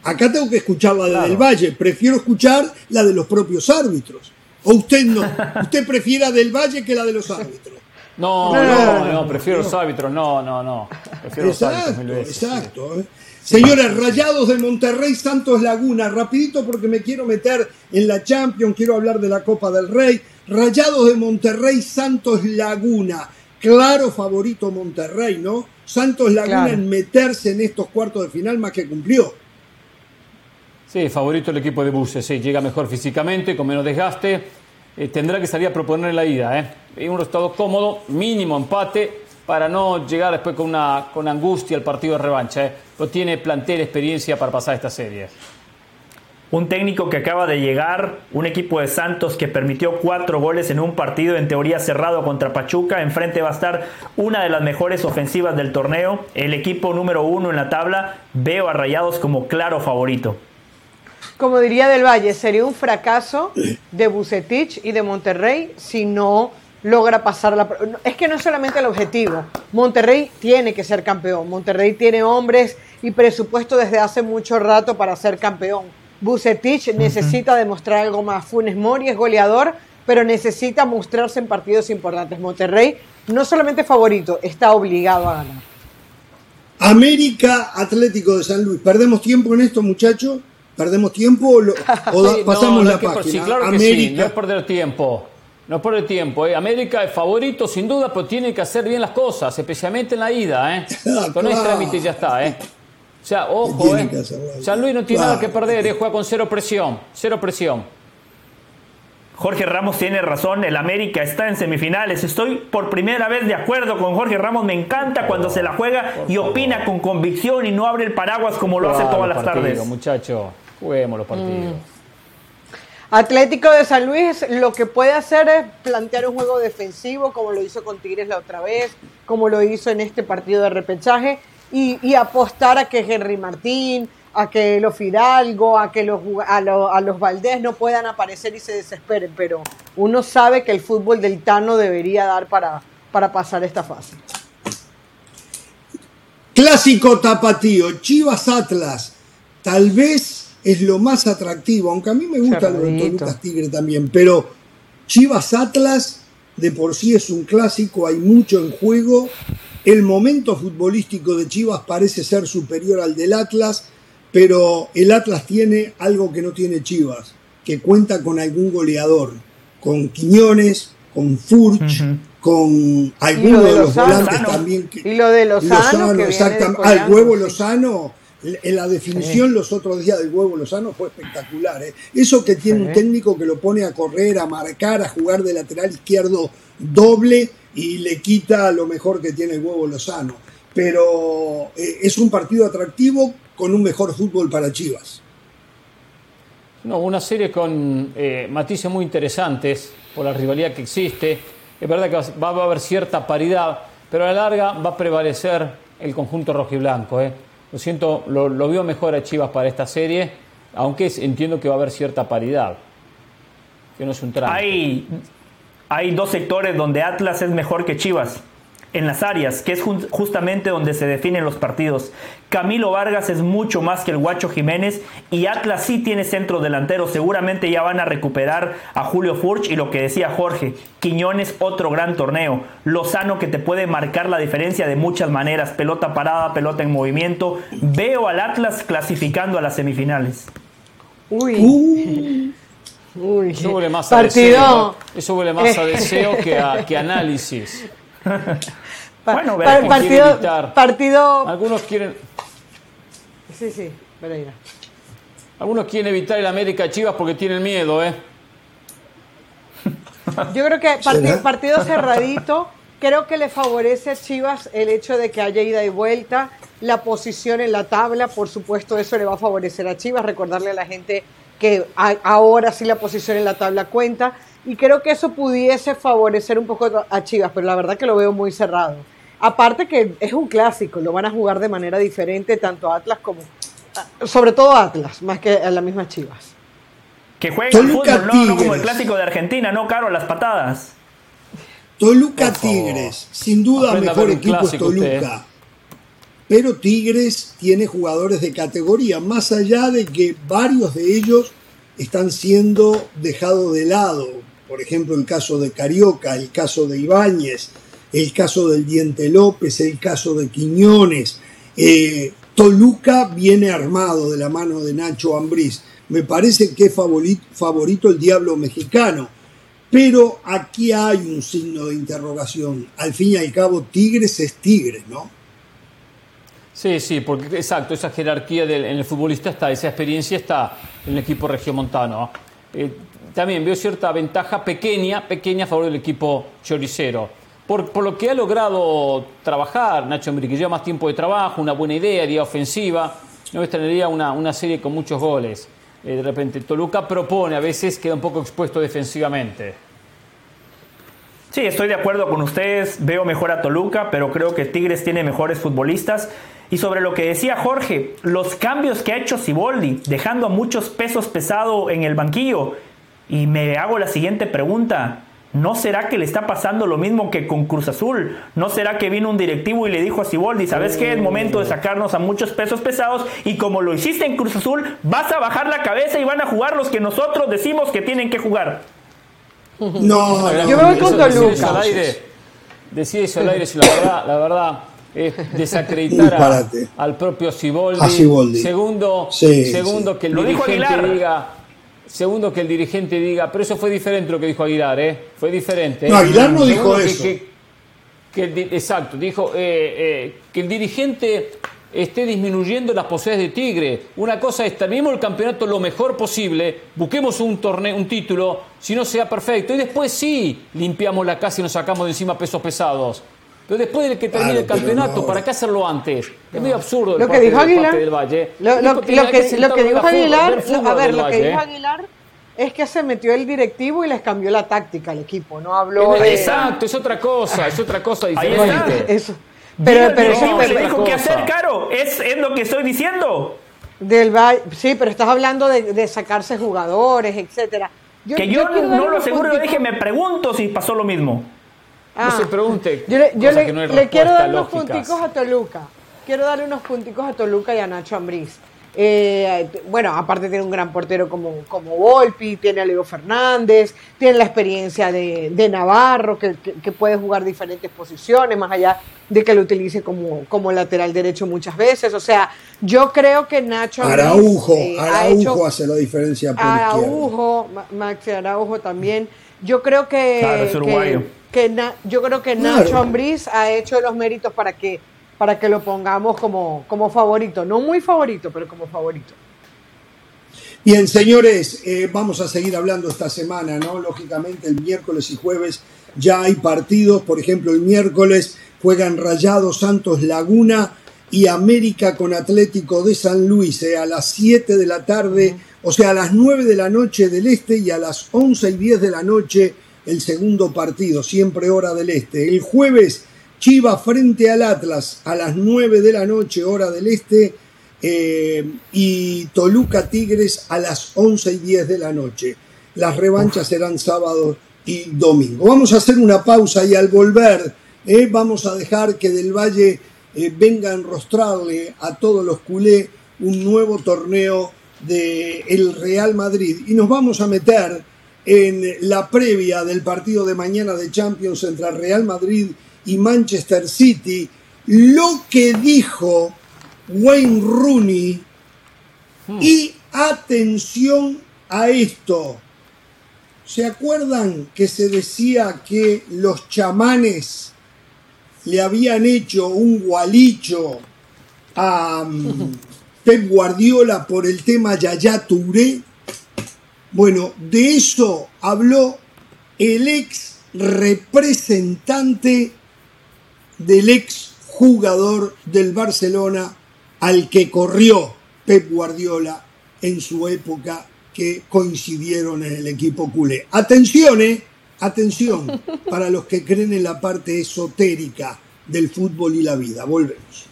A: Acá tengo que escuchar la de Del Valle, prefiero escuchar la de los propios árbitros. ¿O usted no? ¿Usted prefiere Del Valle que la de los árbitros?
B: No, no, no, prefiero los árbitros, no, no, no. Prefiero
A: exacto, exacto. ¿eh? Señores, Rayados de Monterrey, Santos Laguna, rapidito porque me quiero meter en la Champions, quiero hablar de la Copa del Rey. Rayados de Monterrey, Santos Laguna. Claro favorito Monterrey, ¿no? Santos Laguna en meterse en estos cuartos de final más que cumplió.
B: Sí, favorito el equipo de Buses, sí, llega mejor físicamente, con menos desgaste. Eh, tendrá que salir a proponer la ida, ¿eh? Un resultado cómodo, mínimo empate, para no llegar después con, una, con angustia al partido de revancha. ¿eh? Pero tiene plantel, experiencia para pasar esta serie.
D: Un técnico que acaba de llegar, un equipo de Santos que permitió cuatro goles en un partido en teoría cerrado contra Pachuca. Enfrente va a estar una de las mejores ofensivas del torneo. El equipo número uno en la tabla. Veo a Rayados como claro favorito.
C: Como diría Del Valle, sería un fracaso de Bucetich y de Monterrey si no logra pasar la... Es que no es solamente el objetivo. Monterrey tiene que ser campeón. Monterrey tiene hombres y presupuesto desde hace mucho rato para ser campeón Bucetich necesita demostrar algo más. Funes Mori es goleador, pero necesita mostrarse en partidos importantes. Monterrey no solamente favorito, está obligado a ganar.
A: América Atlético de San Luis. ¿Perdemos tiempo en esto, muchachos? ¿Perdemos tiempo o, pasamos la página?
B: Sí, claro América. no es perder tiempo. No es perder tiempo. ¿eh? América es favorito, sin duda, pero tiene que hacer bien las cosas, especialmente en la ida. ¿eh? Con este trámite ya está. ¿eh? O sea, ojo, eh. San Luis no tiene nada que perder, eh, juega con cero presión, cero presión.
D: Jorge Ramos tiene razón, el América está en semifinales. Estoy por primera vez de acuerdo con Jorge Ramos. Me encanta cuando se la juega y opina con convicción y no abre el paraguas como lo hace todas las tardes.
B: Muchacho, juguemos los partidos. Mm.
C: Atlético de San Luis lo que puede hacer es plantear un juego defensivo como lo hizo con Tigres la otra vez, como lo hizo en este partido de repechaje y, y apostar a que Henry Martín, a que los Fidalgo, a que los, a, a, los Valdés no puedan aparecer y se desesperen, pero uno sabe que el fútbol del Tano debería dar para, para pasar esta fase.
A: Clásico tapatío, Chivas Atlas, tal vez es lo más atractivo, aunque a mí me gusta lo de Toluca Tigre también, pero Chivas Atlas de por sí es un clásico, hay mucho en juego, el momento futbolístico de Chivas parece ser superior al del Atlas, pero el Atlas tiene algo que no tiene Chivas, que cuenta con algún goleador, con Quiñones, con Furch, con algunos de, los volantes también.
C: y lo de Lozano,
A: exactamente. Ah, el huevo Lozano, la definición los otros días del huevo Lozano fue espectacular. ¿eh? Eso que tiene un técnico que lo pone a correr, a marcar, a jugar de lateral izquierdo doble y le quita lo mejor que tiene el huevo Lozano. Pero eh, es un partido atractivo con un mejor fútbol para Chivas.
B: No, una serie con eh, matices muy interesantes por la rivalidad que existe. Es verdad que va, a haber cierta paridad, pero a la larga va a prevalecer el conjunto rojiblanco. ¿eh? Lo siento, lo, lo veo mejor a Chivas para esta serie, aunque entiendo que va a haber cierta paridad. Que no es un tramo.
D: Hay, hay dos sectores donde Atlas es mejor que Chivas en las áreas, que es justamente donde se definen los partidos. Camilo Vargas es mucho más que el Guacho Jiménez y Atlas sí tiene centro delantero. Seguramente ya van a recuperar a Julio Furch y lo que decía Jorge, Quiñones otro gran torneo. Lozano que te puede marcar la diferencia de muchas maneras, pelota parada, pelota en movimiento. Veo al Atlas clasificando a las semifinales.
C: Uy.
B: Uy. Eso huele más a deseo, eso huele más a deseo que a, que análisis.
C: Bueno, partido, partido.
B: Algunos quieren.
C: Sí, sí,
B: Algunos quieren evitar el América Chivas porque tienen miedo, ¿eh?
C: Yo creo que partido, partido cerradito. Creo que le favorece a Chivas el hecho de que haya ida y vuelta, la posición en la tabla, por supuesto, eso le va a favorecer a Chivas. Recordarle a la gente que ahora sí la posición en la tabla cuenta y creo que eso pudiese favorecer un poco a Chivas, pero la verdad que lo veo muy cerrado. Aparte que es un clásico, lo van a jugar de manera diferente tanto Atlas como, sobre todo Atlas, más que a la misma Chivas.
D: Que juegue el fútbol, no, como el clásico de Argentina, no caro las patadas.
A: Toluca Tigres, sin duda mejor equipo es Toluca. Pero Tigres tiene jugadores de categoría, más allá de que varios de ellos están siendo dejados de lado por ejemplo el caso de Carioca, el caso de Ibáñez, el caso del Diente López, el caso de Quiñones. Eh, Toluca viene armado de la mano de Nacho Ambriz. Me parece que es favorito, el diablo mexicano. Pero aquí hay un signo de interrogación. Al fin y al cabo, Tigres es Tigres, ¿no?
B: Sí, sí, porque exacto, esa jerarquía del, en el futbolista está, esa experiencia está en el equipo regiomontano. Eh, también veo cierta ventaja pequeña, pequeña a favor del equipo choricero. Por, por lo que ha logrado trabajar Nacho Ambriz, que lleva más tiempo de trabajo, una buena idea, idea ofensiva, no extrañaría una, una serie con muchos goles. Eh, de repente, Toluca propone, a veces queda un poco expuesto defensivamente.
D: Sí, estoy de acuerdo con ustedes, veo mejor a Toluca, pero creo que Tigres tiene mejores futbolistas. Y sobre lo que decía Jorge, los cambios que ha hecho Siboldi, dejando a muchos pesos pesados en el banquillo, y me hago la siguiente pregunta. ¿No será que le está pasando lo mismo que con Cruz Azul? ¿No será que vino un directivo y le dijo a Siboldi, ¿sabes qué? Es momento de sacarnos a muchos pesos pesados y como lo hiciste en Cruz Azul, vas a bajar la cabeza y van a jugar los que nosotros decimos que tienen que jugar?
A: No,
C: yo me voy con Toluca.
B: Al aire, eso al aire, si la verdad, la verdad es desacreditar al propio Siboldi. Segundo, segundo que el dirigente diga Segundo, que el dirigente diga, pero eso fue diferente lo que dijo Aguilar, ¿eh? Fue diferente.
A: ¿eh? No, Aguilar no dijo eso.
B: exacto, dijo eh, eh, que el dirigente esté disminuyendo las posibilidades de Tigre. Una cosa es, terminemos el campeonato lo mejor posible, busquemos un torneo, un título, si no sea perfecto, y después sí limpiamos la casa y nos sacamos de encima pesos pesados. Pero después de que termine el campeonato, ¿para qué hacerlo antes? Es medio absurdo.
C: Lo que dijo Aguilar. Del Valle. Lo, que, dijo Aguilar. A ver, lo que dijo Aguilar es que se metió el directivo y les cambió la táctica al equipo. No habló
B: de. Exacto, es otra cosa, es otra cosa diferente.
D: Eso. Pero, pero eso me dijo que hacer, Caro, es, es lo que estoy diciendo.
C: Del sí, pero estás hablando de, de sacarse jugadores, etcétera.
D: que yo, no lo aseguro, yo dije, me pregunto si pasó lo mismo.
B: No se pregunte.
C: Yo le, quiero dar unos punticos a Toluca. Quiero darle unos punticos a Toluca y a Nacho Ambriz. Eh, bueno, aparte tiene un gran portero como, como Volpi, tiene a Leo Fernández, tiene la experiencia de, Navarro, que, puede jugar diferentes posiciones, más allá de que lo utilice como, como lateral derecho muchas veces. O sea, yo creo que Nacho
A: Araujo, eh, Araujo hace la diferencia por
C: Araujo, Maxi Araujo también. Yo creo que, que, yo creo que Nacho Ambriz ha hecho los méritos para que para que lo pongamos como, como favorito. No muy favorito, pero como favorito.
A: Bien, señores, eh, vamos a seguir hablando esta semana, ¿no? Lógicamente, el miércoles y jueves ya hay partidos. Por ejemplo, el miércoles juegan Rayados Santos Laguna y América con Atlético de San Luis eh, a las 7 de la tarde, o sea, a las 9 de la noche del este y a las 11 y 10 de la noche el segundo partido, siempre hora del este. El jueves Chiva frente al Atlas a las 9 de la noche, hora del este, eh, y Toluca Tigres a las 11 y 10 de la noche. Las revanchas serán sábado y domingo. Vamos a hacer una pausa y al volver eh, vamos a dejar que Del Valle eh, venga a enrostrarle a todos los culés un nuevo torneo del el Real Madrid y nos vamos a meter en la previa del partido de mañana de Champions entre Real Madrid y Manchester City, lo que dijo Wayne Rooney hmm. y atención a esto. ¿Se acuerdan que se decía que los chamanes le habían hecho un gualicho a um, Pep Guardiola por el tema Yaya Touré? Bueno, de eso habló el ex representante del ex jugador del Barcelona al que corrió Pep Guardiola en su época que coincidieron en el equipo culé. Atención, eh, atención, para los que creen en la parte esotérica del fútbol y la vida. Volvemos.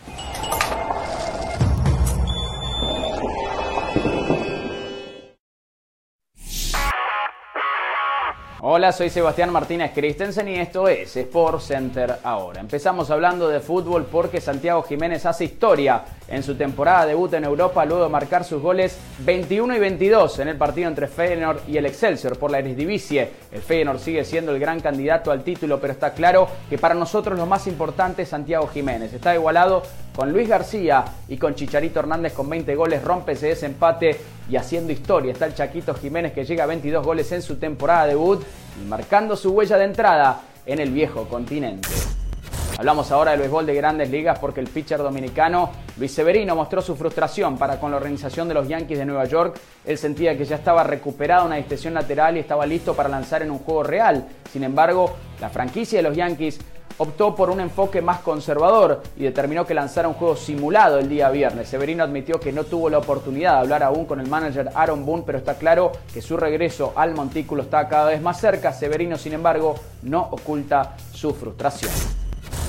E: Hola, soy Sebastián Martínez Christensen y esto es Sport Center ahora. Empezamos hablando de fútbol porque Santiago Jiménez hace historia en su temporada debut en Europa luego de marcar sus goles 21 y 22 en el partido entre Feyenoord y el Excelsior por la Eredivisie. El Feyenoord sigue siendo el gran candidato al título, pero está claro que para nosotros lo más importante es Santiago Jiménez. Está igualado con Luis García y con Chicharito Hernández con 20 goles, rompe ese desempate y haciendo historia. Está el Chaquito Jiménez que llega a 22 goles en su temporada debut y marcando su huella de entrada en el viejo continente. Hablamos ahora del béisbol de grandes ligas porque el pitcher dominicano Luis Severino mostró su frustración para con la organización de los Yankees de Nueva York. Él sentía que ya estaba recuperada una distensión lateral y estaba listo para lanzar en un juego real. Sin embargo, la franquicia de los Yankees optó por un enfoque más conservador y determinó que lanzara un juego simulado el día viernes. Severino admitió que no tuvo la oportunidad de hablar aún con el manager Aaron Boone, pero está claro que su regreso al montículo está cada vez más cerca. Severino, sin embargo, no oculta su frustración.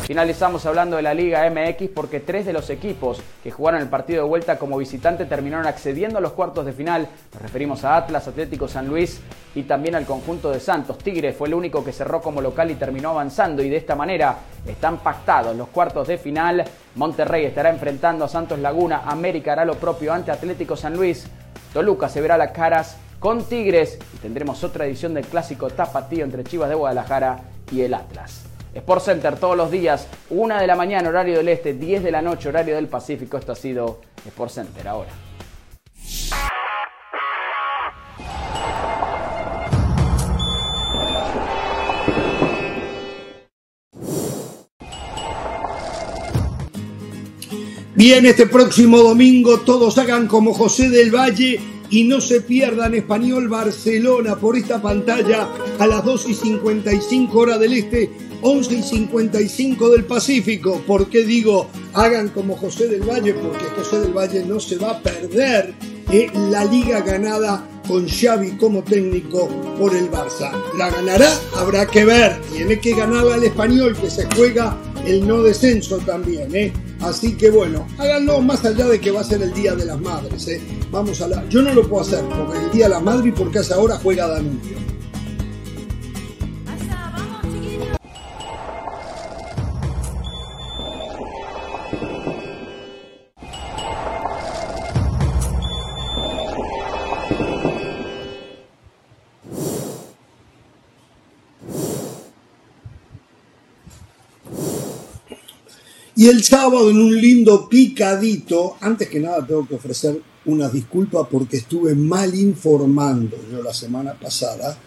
E: Finalizamos hablando de la Liga MX porque tres de los equipos que jugaron el partido de vuelta como visitante terminaron accediendo a los cuartos de final. Nos referimos a Atlas, Atlético San Luis y también al conjunto de Santos. Tigre fue el único que cerró como local y terminó avanzando y de esta manera están pactados los cuartos de final. Monterrey estará enfrentando a Santos Laguna, América hará lo propio ante Atlético San Luis, Toluca se verá las caras con Tigres y tendremos otra edición del clásico tapatío entre Chivas de Guadalajara y el Atlas. Sport Center todos los días, 1 de la mañana horario del este, 10 de la noche horario del Pacífico. Esto ha sido Sport Center ahora.
A: Bien, este próximo domingo todos hagan como José del Valle y no se pierdan Español Barcelona por esta pantalla a las 2 y 55 hora del Este, 11 y 55 del Pacífico. ¿Por qué digo hagan como José del Valle? Porque José del Valle no se va a perder la liga ganada con Xavi como técnico por el Barça. ¿La ganará? Habrá que ver. Tiene que ganar al español que se juega el no descenso también. ¿eh? Así que bueno, háganlo más allá de que va a ser el Día de las Madres. ¿eh? Vamos a la... Yo no lo puedo hacer porque el Día de las Madres y porque hace ahora juega Danubio. Y el sábado en un lindo picadito, antes que nada tengo que ofrecer una disculpa porque estuve mal informando yo la semana pasada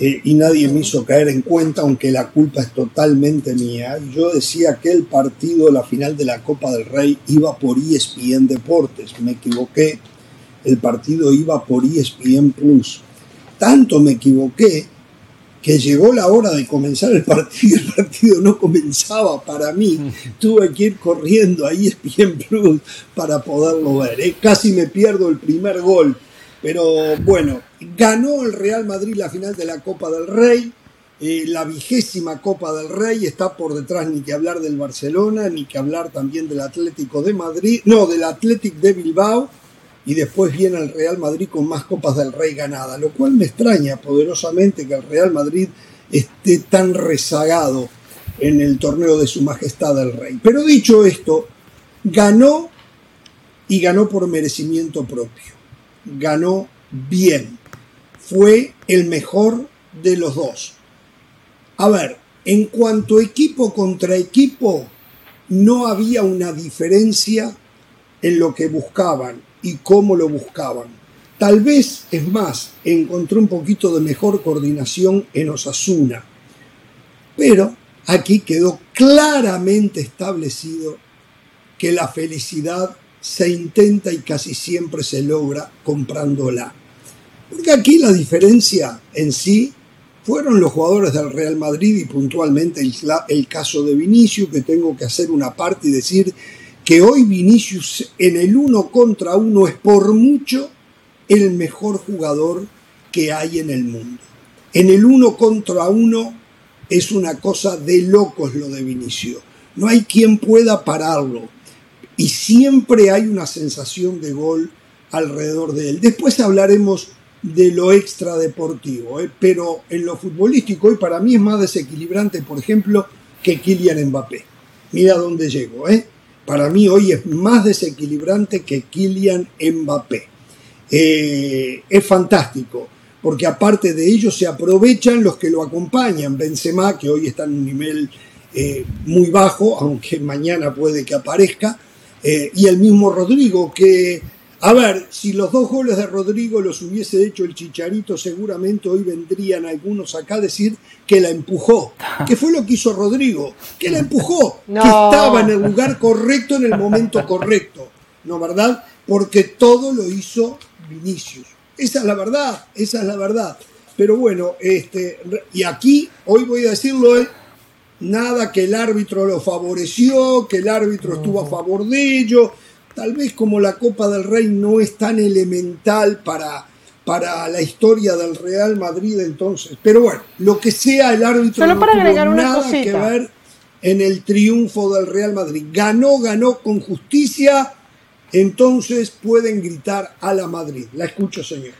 A: eh, y nadie me hizo caer en cuenta, aunque la culpa es totalmente mía. Yo decía que el partido, la final de la Copa del Rey, iba por ESPN Deportes. Me equivoqué, el partido iba por ESPN Plus. Tanto me equivoqué que llegó la hora de comenzar el partido, el partido no comenzaba para mí, tuve que ir corriendo a ESPN Plus para poderlo ver, ¿eh? casi me pierdo el primer gol, pero bueno, ganó el Real Madrid la final de la Copa del Rey, eh, la vigésima Copa del Rey está por detrás ni que hablar del Barcelona, ni que hablar también del Atlético de Madrid, no, del Atlético de Bilbao, y después viene el Real Madrid con más Copas del Rey ganadas, lo cual me extraña poderosamente que el Real Madrid esté tan rezagado en el torneo de Su Majestad el Rey. Pero dicho esto, ganó y ganó por merecimiento propio. Ganó bien. Fue el mejor de los dos. A ver, en cuanto equipo contra equipo, no había una diferencia en lo que buscaban y cómo lo buscaban. Tal vez, es más, encontré un poquito de mejor coordinación en Osasuna. Pero aquí quedó claramente establecido que la felicidad se intenta y casi siempre se logra comprándola. Porque aquí la diferencia en sí fueron los jugadores del Real Madrid y puntualmente el, el caso de Vinicius, que tengo que hacer una parte y decir que hoy Vinicius en el uno contra uno es por mucho el mejor jugador que hay en el mundo. En el uno contra uno es una cosa de locos lo de Vinicius. No hay quien pueda pararlo. Y siempre hay una sensación de gol alrededor de él. Después hablaremos de lo extradeportivo, ¿eh? pero en lo futbolístico hoy para mí es más desequilibrante, por ejemplo, que Kylian Mbappé. Mira dónde llego, ¿eh? Para mí hoy es más desequilibrante que Kylian Mbappé. Eh, es fantástico, porque aparte de ello se aprovechan los que lo acompañan. Benzema, que hoy está en un nivel eh, muy bajo, aunque mañana puede que aparezca, eh, y el mismo Rodrigo, que a ver, si los dos goles de Rodrigo los hubiese hecho el Chicharito, seguramente hoy vendrían algunos acá a decir que la empujó. ¿Qué fue lo que hizo Rodrigo? Que la empujó, que estaba en el lugar correcto en el momento correcto. ¿No, verdad? Porque todo lo hizo Vinicius. Esa es la verdad, esa es la verdad. Pero bueno, este, y aquí, hoy voy a decirlo, ¿eh? nada que el árbitro lo favoreció, que el árbitro estuvo a favor de ello tal vez como la Copa del Rey no es tan elemental para, para la historia del Real Madrid entonces. Pero bueno, lo que sea el árbitro
C: no para una
A: nada que ver en el triunfo del Real Madrid. Ganó, ganó con justicia, entonces pueden gritar a la Madrid. La escucho, señor.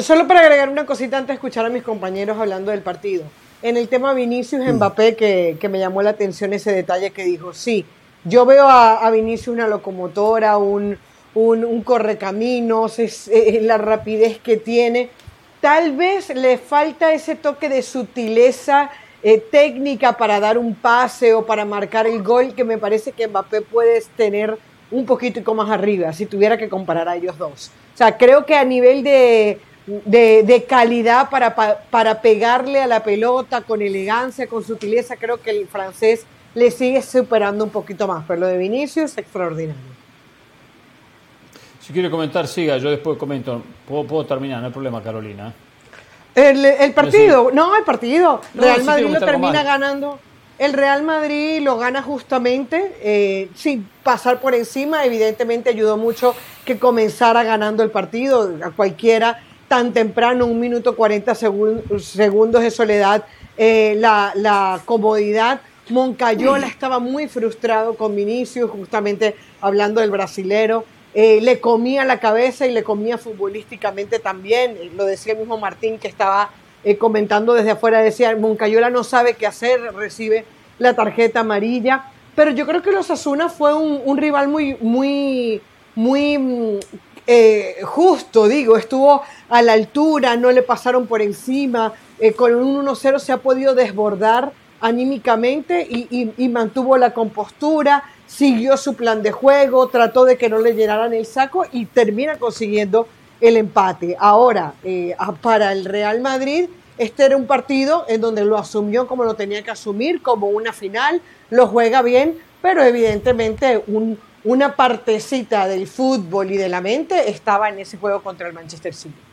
C: solo para agregar una cosita antes de escuchar a mis compañeros hablando del partido. En el tema Vinicius mm. Mbappé, que, que me llamó la atención ese detalle que dijo, sí, yo veo a, Vinicius una locomotora, un, un, correcaminos, la rapidez que tiene. Tal vez le falta ese toque de sutileza eh, técnica para dar un pase o para marcar el gol que me parece que Mbappé puede tener un poquito más arriba, si tuviera que comparar a ellos dos. O sea, creo que a nivel de, de, calidad para, para pegarle a la pelota con elegancia, con sutileza, creo que el francés le sigue superando un poquito más, pero lo de Vinicius es extraordinario.
B: Si quiere comentar, siga, yo después comento. Puedo, terminar, no hay problema, Carolina.
C: El, partido, no, el partido. Real Madrid lo termina ganando. El Real Madrid lo gana justamente eh, sin pasar por encima. Evidentemente ayudó mucho que comenzara ganando el partido. A cualquiera tan temprano, un minuto 40 segundos de soledad, eh, la, la comodidad Moncayola estaba muy frustrado con Vinicius, justamente hablando del brasilero. Eh, le comía la cabeza y le comía futbolísticamente también. Eh, lo decía el mismo Martín que estaba eh, comentando desde afuera, decía, Moncayola no sabe qué hacer, recibe la tarjeta amarilla. Pero yo creo que los Asuna fue un, rival muy, muy, muy mm, justo, digo, estuvo a la altura, no le pasaron por encima, con un 1-0 se ha podido desbordar anímicamente y, mantuvo la compostura, siguió su plan de juego, trató de que no le llenaran el saco y termina consiguiendo el empate. Ahora, eh, para el Real Madrid, este era un partido en donde lo asumió como lo tenía que asumir, como una final, lo juega bien, pero evidentemente una partecita del fútbol y de la mente estaba en ese juego contra el Manchester City.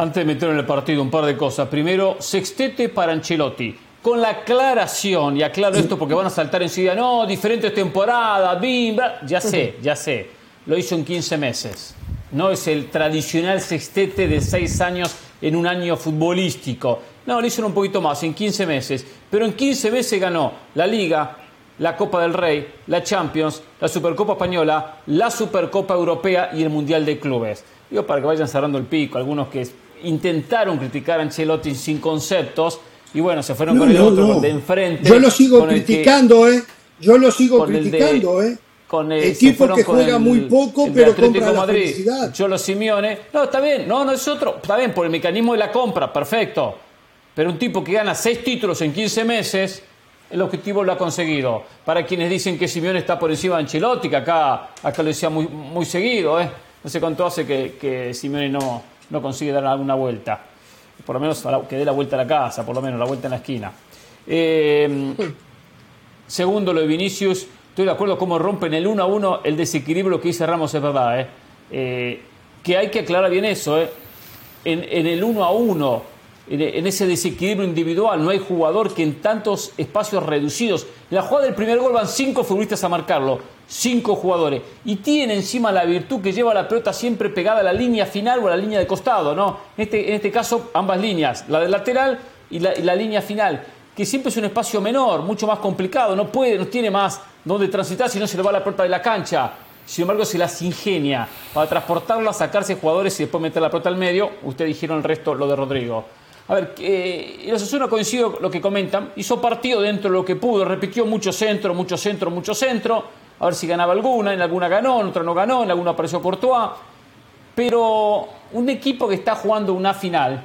B: Antes de meter en el partido un par de cosas. Primero, sextete para Ancelotti. Con la aclaración, y aclaro esto porque van a saltar enseguida, no, diferentes temporadas, bim, ya sé, ya sé. Lo hizo en 15 meses. No es el tradicional sextete de 6 años en un año futbolístico. No, lo hizo un poquito más, en 15 meses. Pero en 15 meses ganó la Liga, la Copa del Rey, la Champions, la Supercopa Española, la Supercopa Europea y el Mundial de Clubes. Digo, para que vayan cerrando el pico, algunos que intentaron criticar a Ancelotti sin conceptos y bueno, se fueron con el otro, de enfrente.
A: Yo lo sigo criticando, ¿eh? Yo lo sigo criticando, ¿eh? Con el, equipo que juega muy poco, pero compra la Madrid. felicidad.
B: Yo los Simeone. No, está bien, no, no es otro. Está bien, por el mecanismo de la compra, perfecto. Pero un tipo que gana seis títulos en 15 meses, el objetivo lo ha conseguido. Para quienes dicen que Simeone está por encima de Ancelotti, que acá, acá lo decía muy, muy seguido, ¿eh? No sé cuánto hace que, que Simeone no, no consigue dar alguna vuelta. Por lo menos que dé la vuelta a la casa, por lo menos la vuelta en la esquina. Eh, segundo, lo de Vinicius. Estoy de acuerdo cómo rompen el 1 a 1 el desequilibrio que dice Ramos, es verdad. Eh. Eh, que hay que aclarar bien eso. En, en, el 1 a 1 en ese desequilibrio individual. No hay jugador que en tantos espacios reducidos. La jugada del primer gol van cinco futbolistas a marcarlo. Cinco jugadores. Y tiene encima la virtud que lleva la pelota siempre pegada a la línea final o a la línea de costado. ¿no? En, este, en este caso, ambas líneas. La del lateral y la, línea final. Que siempre es un espacio menor, mucho más complicado. No puede, no tiene más donde transitar si no se le va la pelota de la cancha. Sin embargo, se las ingenia para transportarla, sacarse jugadores y después meter la pelota al medio. Ustedes dijeron el resto, lo de Rodrigo. A ver, eh, el Osasuna coincido con lo que comentan, hizo partido dentro de lo que pudo, repitió mucho centro, mucho centro, mucho centro, a ver si ganaba alguna, en alguna ganó, en otra no ganó, en alguna apareció Courtois, pero un equipo que está jugando una final,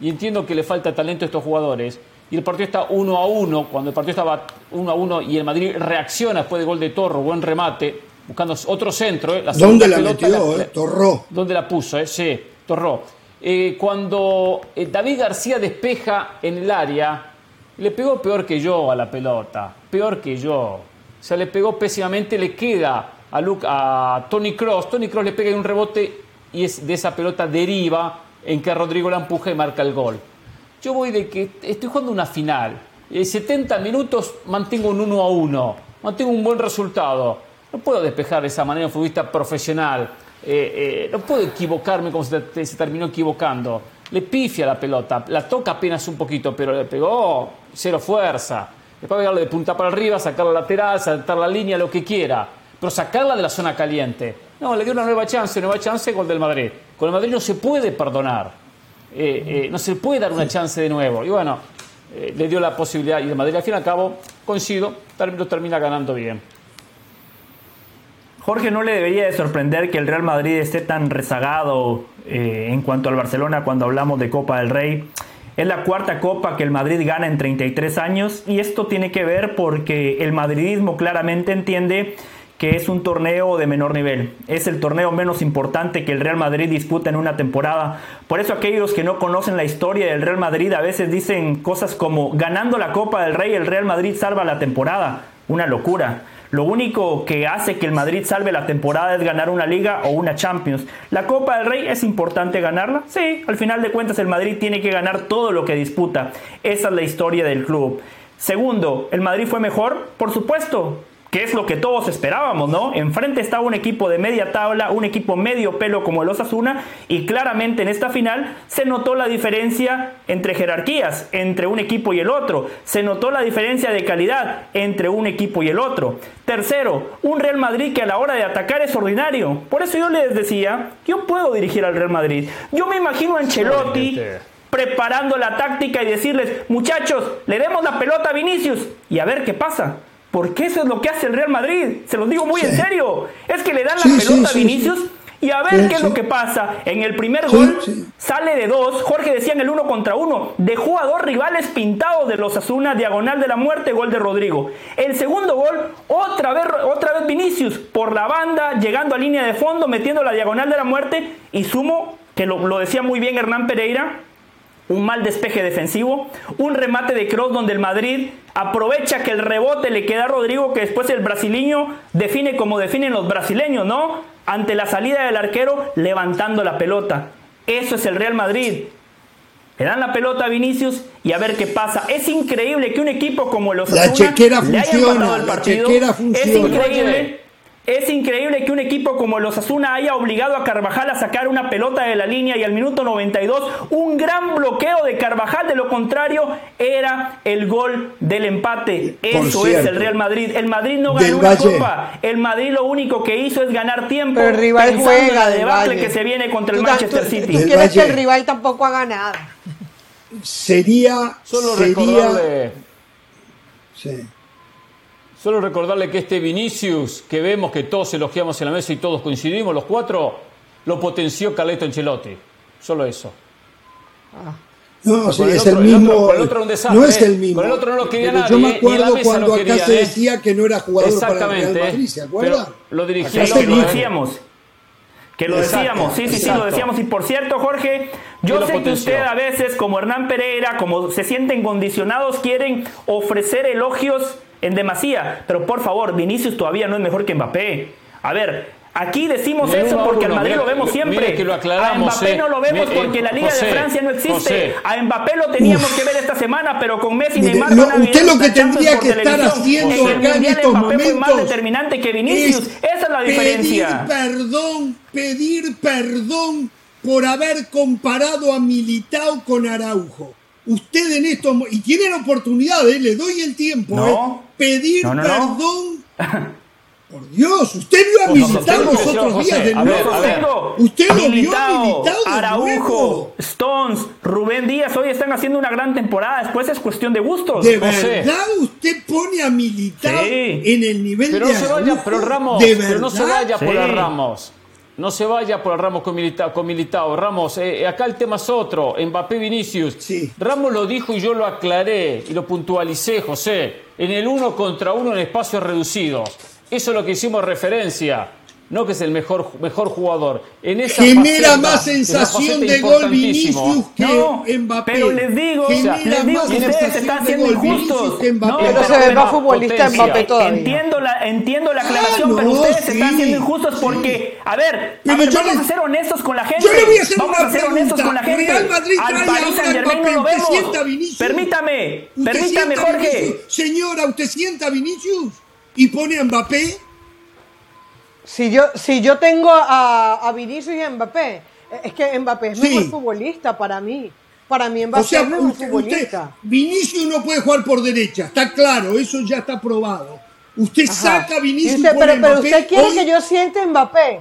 B: y entiendo que le falta talento a estos jugadores, y el partido está uno a uno, cuando el partido estaba uno a uno y el Madrid reacciona después del gol de Torro, buen remate, buscando otro centro. Eh,
A: ¿Dónde la metió? Eh? Torró.
B: ¿Dónde la puso? Eh? Sí, Torró. Eh, cuando eh, David García despeja en el área, le pegó peor que yo a la pelota, peor que yo. O sea, le pegó pésimamente, le queda a, Tony Cross. Tony Cross le pega un rebote y es de esa pelota deriva en que Rodrigo la empuja y marca el gol. Yo voy de que estoy jugando una final. En 70 minutos mantengo un 1 a 1, mantengo un buen resultado. No puedo despejar de esa manera un futbolista profesional. Eh, eh, no puedo equivocarme como se, terminó equivocando. Le pifia la pelota, la toca apenas un poquito, pero le pegó cero fuerza. Después pegarle de punta para arriba, sacarla lateral, saltar la línea, lo que quiera. Pero sacarla de la zona caliente. No, le dio una nueva chance, nueva chance, gol del Madrid. Con el Madrid no se puede perdonar. Eh, no se puede dar una chance de nuevo. Y bueno, le dio la posibilidad. Y el Madrid, al fin y al cabo, coincido, lo termina ganando bien.
D: Jorge, ¿no le debería de sorprender que el Real Madrid esté tan rezagado eh, en cuanto al Barcelona cuando hablamos de Copa del Rey? Es la cuarta copa que el Madrid gana en 33 años y esto tiene que ver porque el madridismo claramente entiende que es un torneo de menor nivel. Es el torneo menos importante que el Real Madrid disputa en una temporada. Por eso aquellos que no conocen la historia del Real Madrid a veces dicen cosas como ganando la Copa del Rey el Real Madrid salva la temporada. Una locura. Lo único que hace que el Madrid salve la temporada es ganar una liga o una Champions. ¿La Copa del Rey es importante ganarla? Sí, al final de cuentas el Madrid tiene que ganar todo lo que disputa. Esa es la historia del club. Segundo, ¿el Madrid fue mejor? Por supuesto que es lo que todos esperábamos, ¿no? Enfrente estaba un equipo de media tabla, un equipo medio pelo como el Osasuna, y claramente en esta final se notó la diferencia entre jerarquías, entre un equipo y el otro, se notó la diferencia de calidad entre un equipo y el otro. Tercero, un Real Madrid que a la hora de atacar es ordinario. Por eso yo les decía, yo puedo dirigir al Real Madrid. Yo me imagino a Ancelotti preparando la táctica y decirles, muchachos, le demos la pelota a Vinicius y a ver qué pasa. Porque eso es lo que hace el Real Madrid. Se los digo muy en serio. Es que le dan la pelota a Vinicius y a ver qué es lo que pasa. En el primer gol sale de dos. Jorge decía en el uno contra uno. Dejó a dos rivales pintados de los Asuna, diagonal de la muerte, gol de Rodrigo. El segundo gol, otra vez, otra vez Vinicius por la banda, llegando a línea de fondo, metiendo la diagonal de la muerte. Y sumo, que lo, lo decía muy bien Hernán Pereira, un mal despeje defensivo, un remate de cross donde el Madrid aprovecha que el rebote le queda a Rodrigo, que después el brasileño define como definen los brasileños, ¿no? Ante la salida del arquero, levantando la pelota. Eso es el Real Madrid. Le dan la pelota a Vinicius y a ver qué pasa. Es increíble que un equipo como los
A: la chequera funciona, La chequera funciona.
D: Es increíble es increíble que un equipo como los Asuna haya obligado a Carvajal a sacar una pelota de la línea y al minuto 92 un gran bloqueo de Carvajal. De lo contrario, era el gol del empate. Eso es el Real Madrid. El Madrid no ganó una copa. El Madrid lo único que hizo es ganar tiempo.
C: Pero el rival juega.
D: El debate que se viene contra el Manchester City.
C: ¿Tú quieres que el rival tampoco haga nada?
A: Sería.
B: Solo
A: sería,
B: Sí. Solo recordarle que este Vinicius, que vemos que todos elogiamos en la mesa y todos coincidimos, los cuatro, lo potenció Carleto Ancelotti. Solo eso.
A: No, sí, es el, mismo.
B: El otro, no
A: es el mismo.
B: Con el otro no lo quería
A: nadie, Yo me acuerdo cuando acá se decía que no era jugador para el Real Madrid, ¿se acuerdan?
B: Lo dirigíamos.
D: Que lo decíamos. Que lo decíamos, sí, sí, sí, lo decíamos. Y por cierto, Jorge, yo sé que usted a veces, como Hernán Pereira, como se sienten condicionados, quieren ofrecer elogios en demasía. Pero por favor, Vinicius todavía no es mejor que Mbappé. A ver, aquí decimos eso porque al Madrid lo vemos siempre.
B: Que lo aclaramos,
D: a Mbappé
B: eh.
D: no lo vemos porque la Liga de Francia no existe. A Mbappé lo teníamos que ver esta semana, pero con Messi y Neymar
A: Usted lo que tendría que estar haciendo
D: en
A: acá en estos
D: Mbappé
A: momentos
D: fue más determinante que Vinicius. Esa es la diferencia.
A: Pedir perdón, pedir perdón por haber comparado a Militao con Araujo. Usted en estos y tiene la oportunidad, ¿eh? le doy el tiempo,
D: no.
A: ¿eh? pedir perdón. Por Dios, usted vio a Militao los otros días de nuevo. Usted lo vio a Militao de
D: Araujo, Stones, Rubén Díaz, hoy están haciendo una gran temporada. Después es cuestión de gustos.
A: ¿De verdad usted pone a Militao en el nivel
B: pero
A: de
B: no se vaya, pero Ramos,
A: ¿De
B: pero no se vaya por
D: Sí.
B: Ramos. No se vaya por el Ramos con Militao. Con Militao. Ramos, eh, acá el tema es otro. Mbappé Vinicius.
A: Sí.
B: Ramos lo dijo y yo lo aclaré y lo puntualicé, José. En el uno contra uno en espacios reducidos. Eso es lo que hicimos referencia. No que es el mejor, mejor jugador. En esa
A: Genera
B: faceta,
A: más sensación de gol. Vinicius que
D: No,
A: Mbappé.
D: pero les digo,
A: Genera
D: les digo que ustedes están
A: gol
D: injustos. No,
C: Pero se ve más futbolista
B: potencia.
C: Mbappé todavía.
D: Entiendo la, entiendo la aclaración,
A: Ah,
D: pero ustedes
A: sí,
D: están siendo injustos
A: sí.
D: porque, a ver, a vamos
A: le-
D: a ser honestos con la gente.
A: Yo le voy a hacer
D: vamos
A: una
D: a ser
A: pregunta.
D: honestos con la gente.
A: Real Madrid
D: Al
A: trae
D: Paris Saint Germain no lo
A: ¿Usted
D: vemos.
A: sienta Vinicius?
D: Permítame,
A: ¿Usted
D: permítame, Jorge.
A: Señora, ¿usted sienta a Vinicius? ¿Y pone a Mbappé?
C: Si yo, si yo tengo a, a Vinicius y a Mbappé, eh, es que Mbappé es
A: Sí.
C: mejor futbolista para mí. Para mí Mbappé
A: O sea,
C: es mejor
A: usted,
C: futbolista.
A: Vinicius no puede jugar por derecha, está claro, eso ya está probado. Usted
C: Ajá.
A: saca a Vinicius
C: Y usted- pero,
A: a
C: pero
A: Mbappé.
C: usted quiere
A: hoy-
C: que yo siente Mbappé.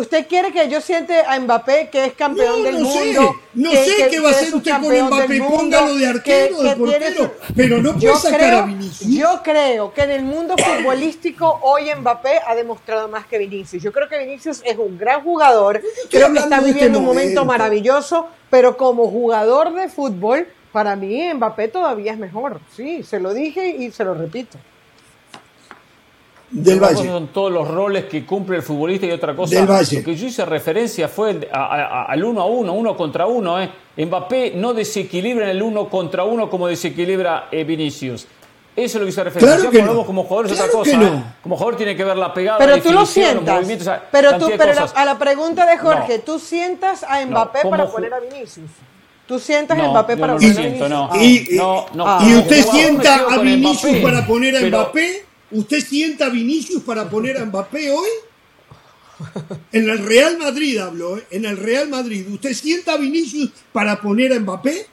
C: Usted quiere que yo siente a Mbappé que es campeón
A: No,
C: del
A: no sé,
C: mundo.
A: no
C: que-
A: sé
C: que-
A: qué va a hacer usted con Mbappé,
C: mundo,
A: póngalo de arquero,
C: que-
A: de portero,
C: su-
A: pero no puede sacar
C: creo-
A: a Vinicius.
C: Yo creo que en el mundo futbolístico hoy Mbappé ha demostrado más que Vinicius. Yo creo que Vinicius es un gran jugador, creo que está
A: de este
C: viviendo un momento. maravilloso, pero como jugador de fútbol, para mí Mbappé todavía es mejor. Sí, se lo dije y se lo repito.
A: Del Valle.
B: cosa son todos los roles que cumple el futbolista y otra cosa.
A: Del Valle.
B: Lo que yo hice referencia fue a- a- a- al uno a uno, uno contra uno. ¿eh? Mbappé no desequilibra en el uno contra uno como desequilibra eh, Vinicius. Eso es lo que hice referencia.
A: Claro que no.
B: como jugador es
A: Claro
B: otra cosa.
A: no.
B: ¿eh? Como jugador tiene que ver la pegada,
C: Pero
B: la
C: tú lo
B: los
C: sientas. Pero, tú, pero la- a la pregunta de Jorge,
B: No.
C: ¿tú sientas a Mbappé para poner a Vinicius? ¿Tú sientas a
B: No,
C: Mbappé para poner a Vinicius?
B: no.
A: Y,
B: No, no.
A: Y usted sienta a Vinicius para poner a
B: pero-
A: Mbappé. ¿Usted sienta a Vinicius para poner a Mbappé hoy? En el Real Madrid hablo, ¿eh? en el Real Madrid. ¿Usted sienta a Vinicius para poner a Mbappé?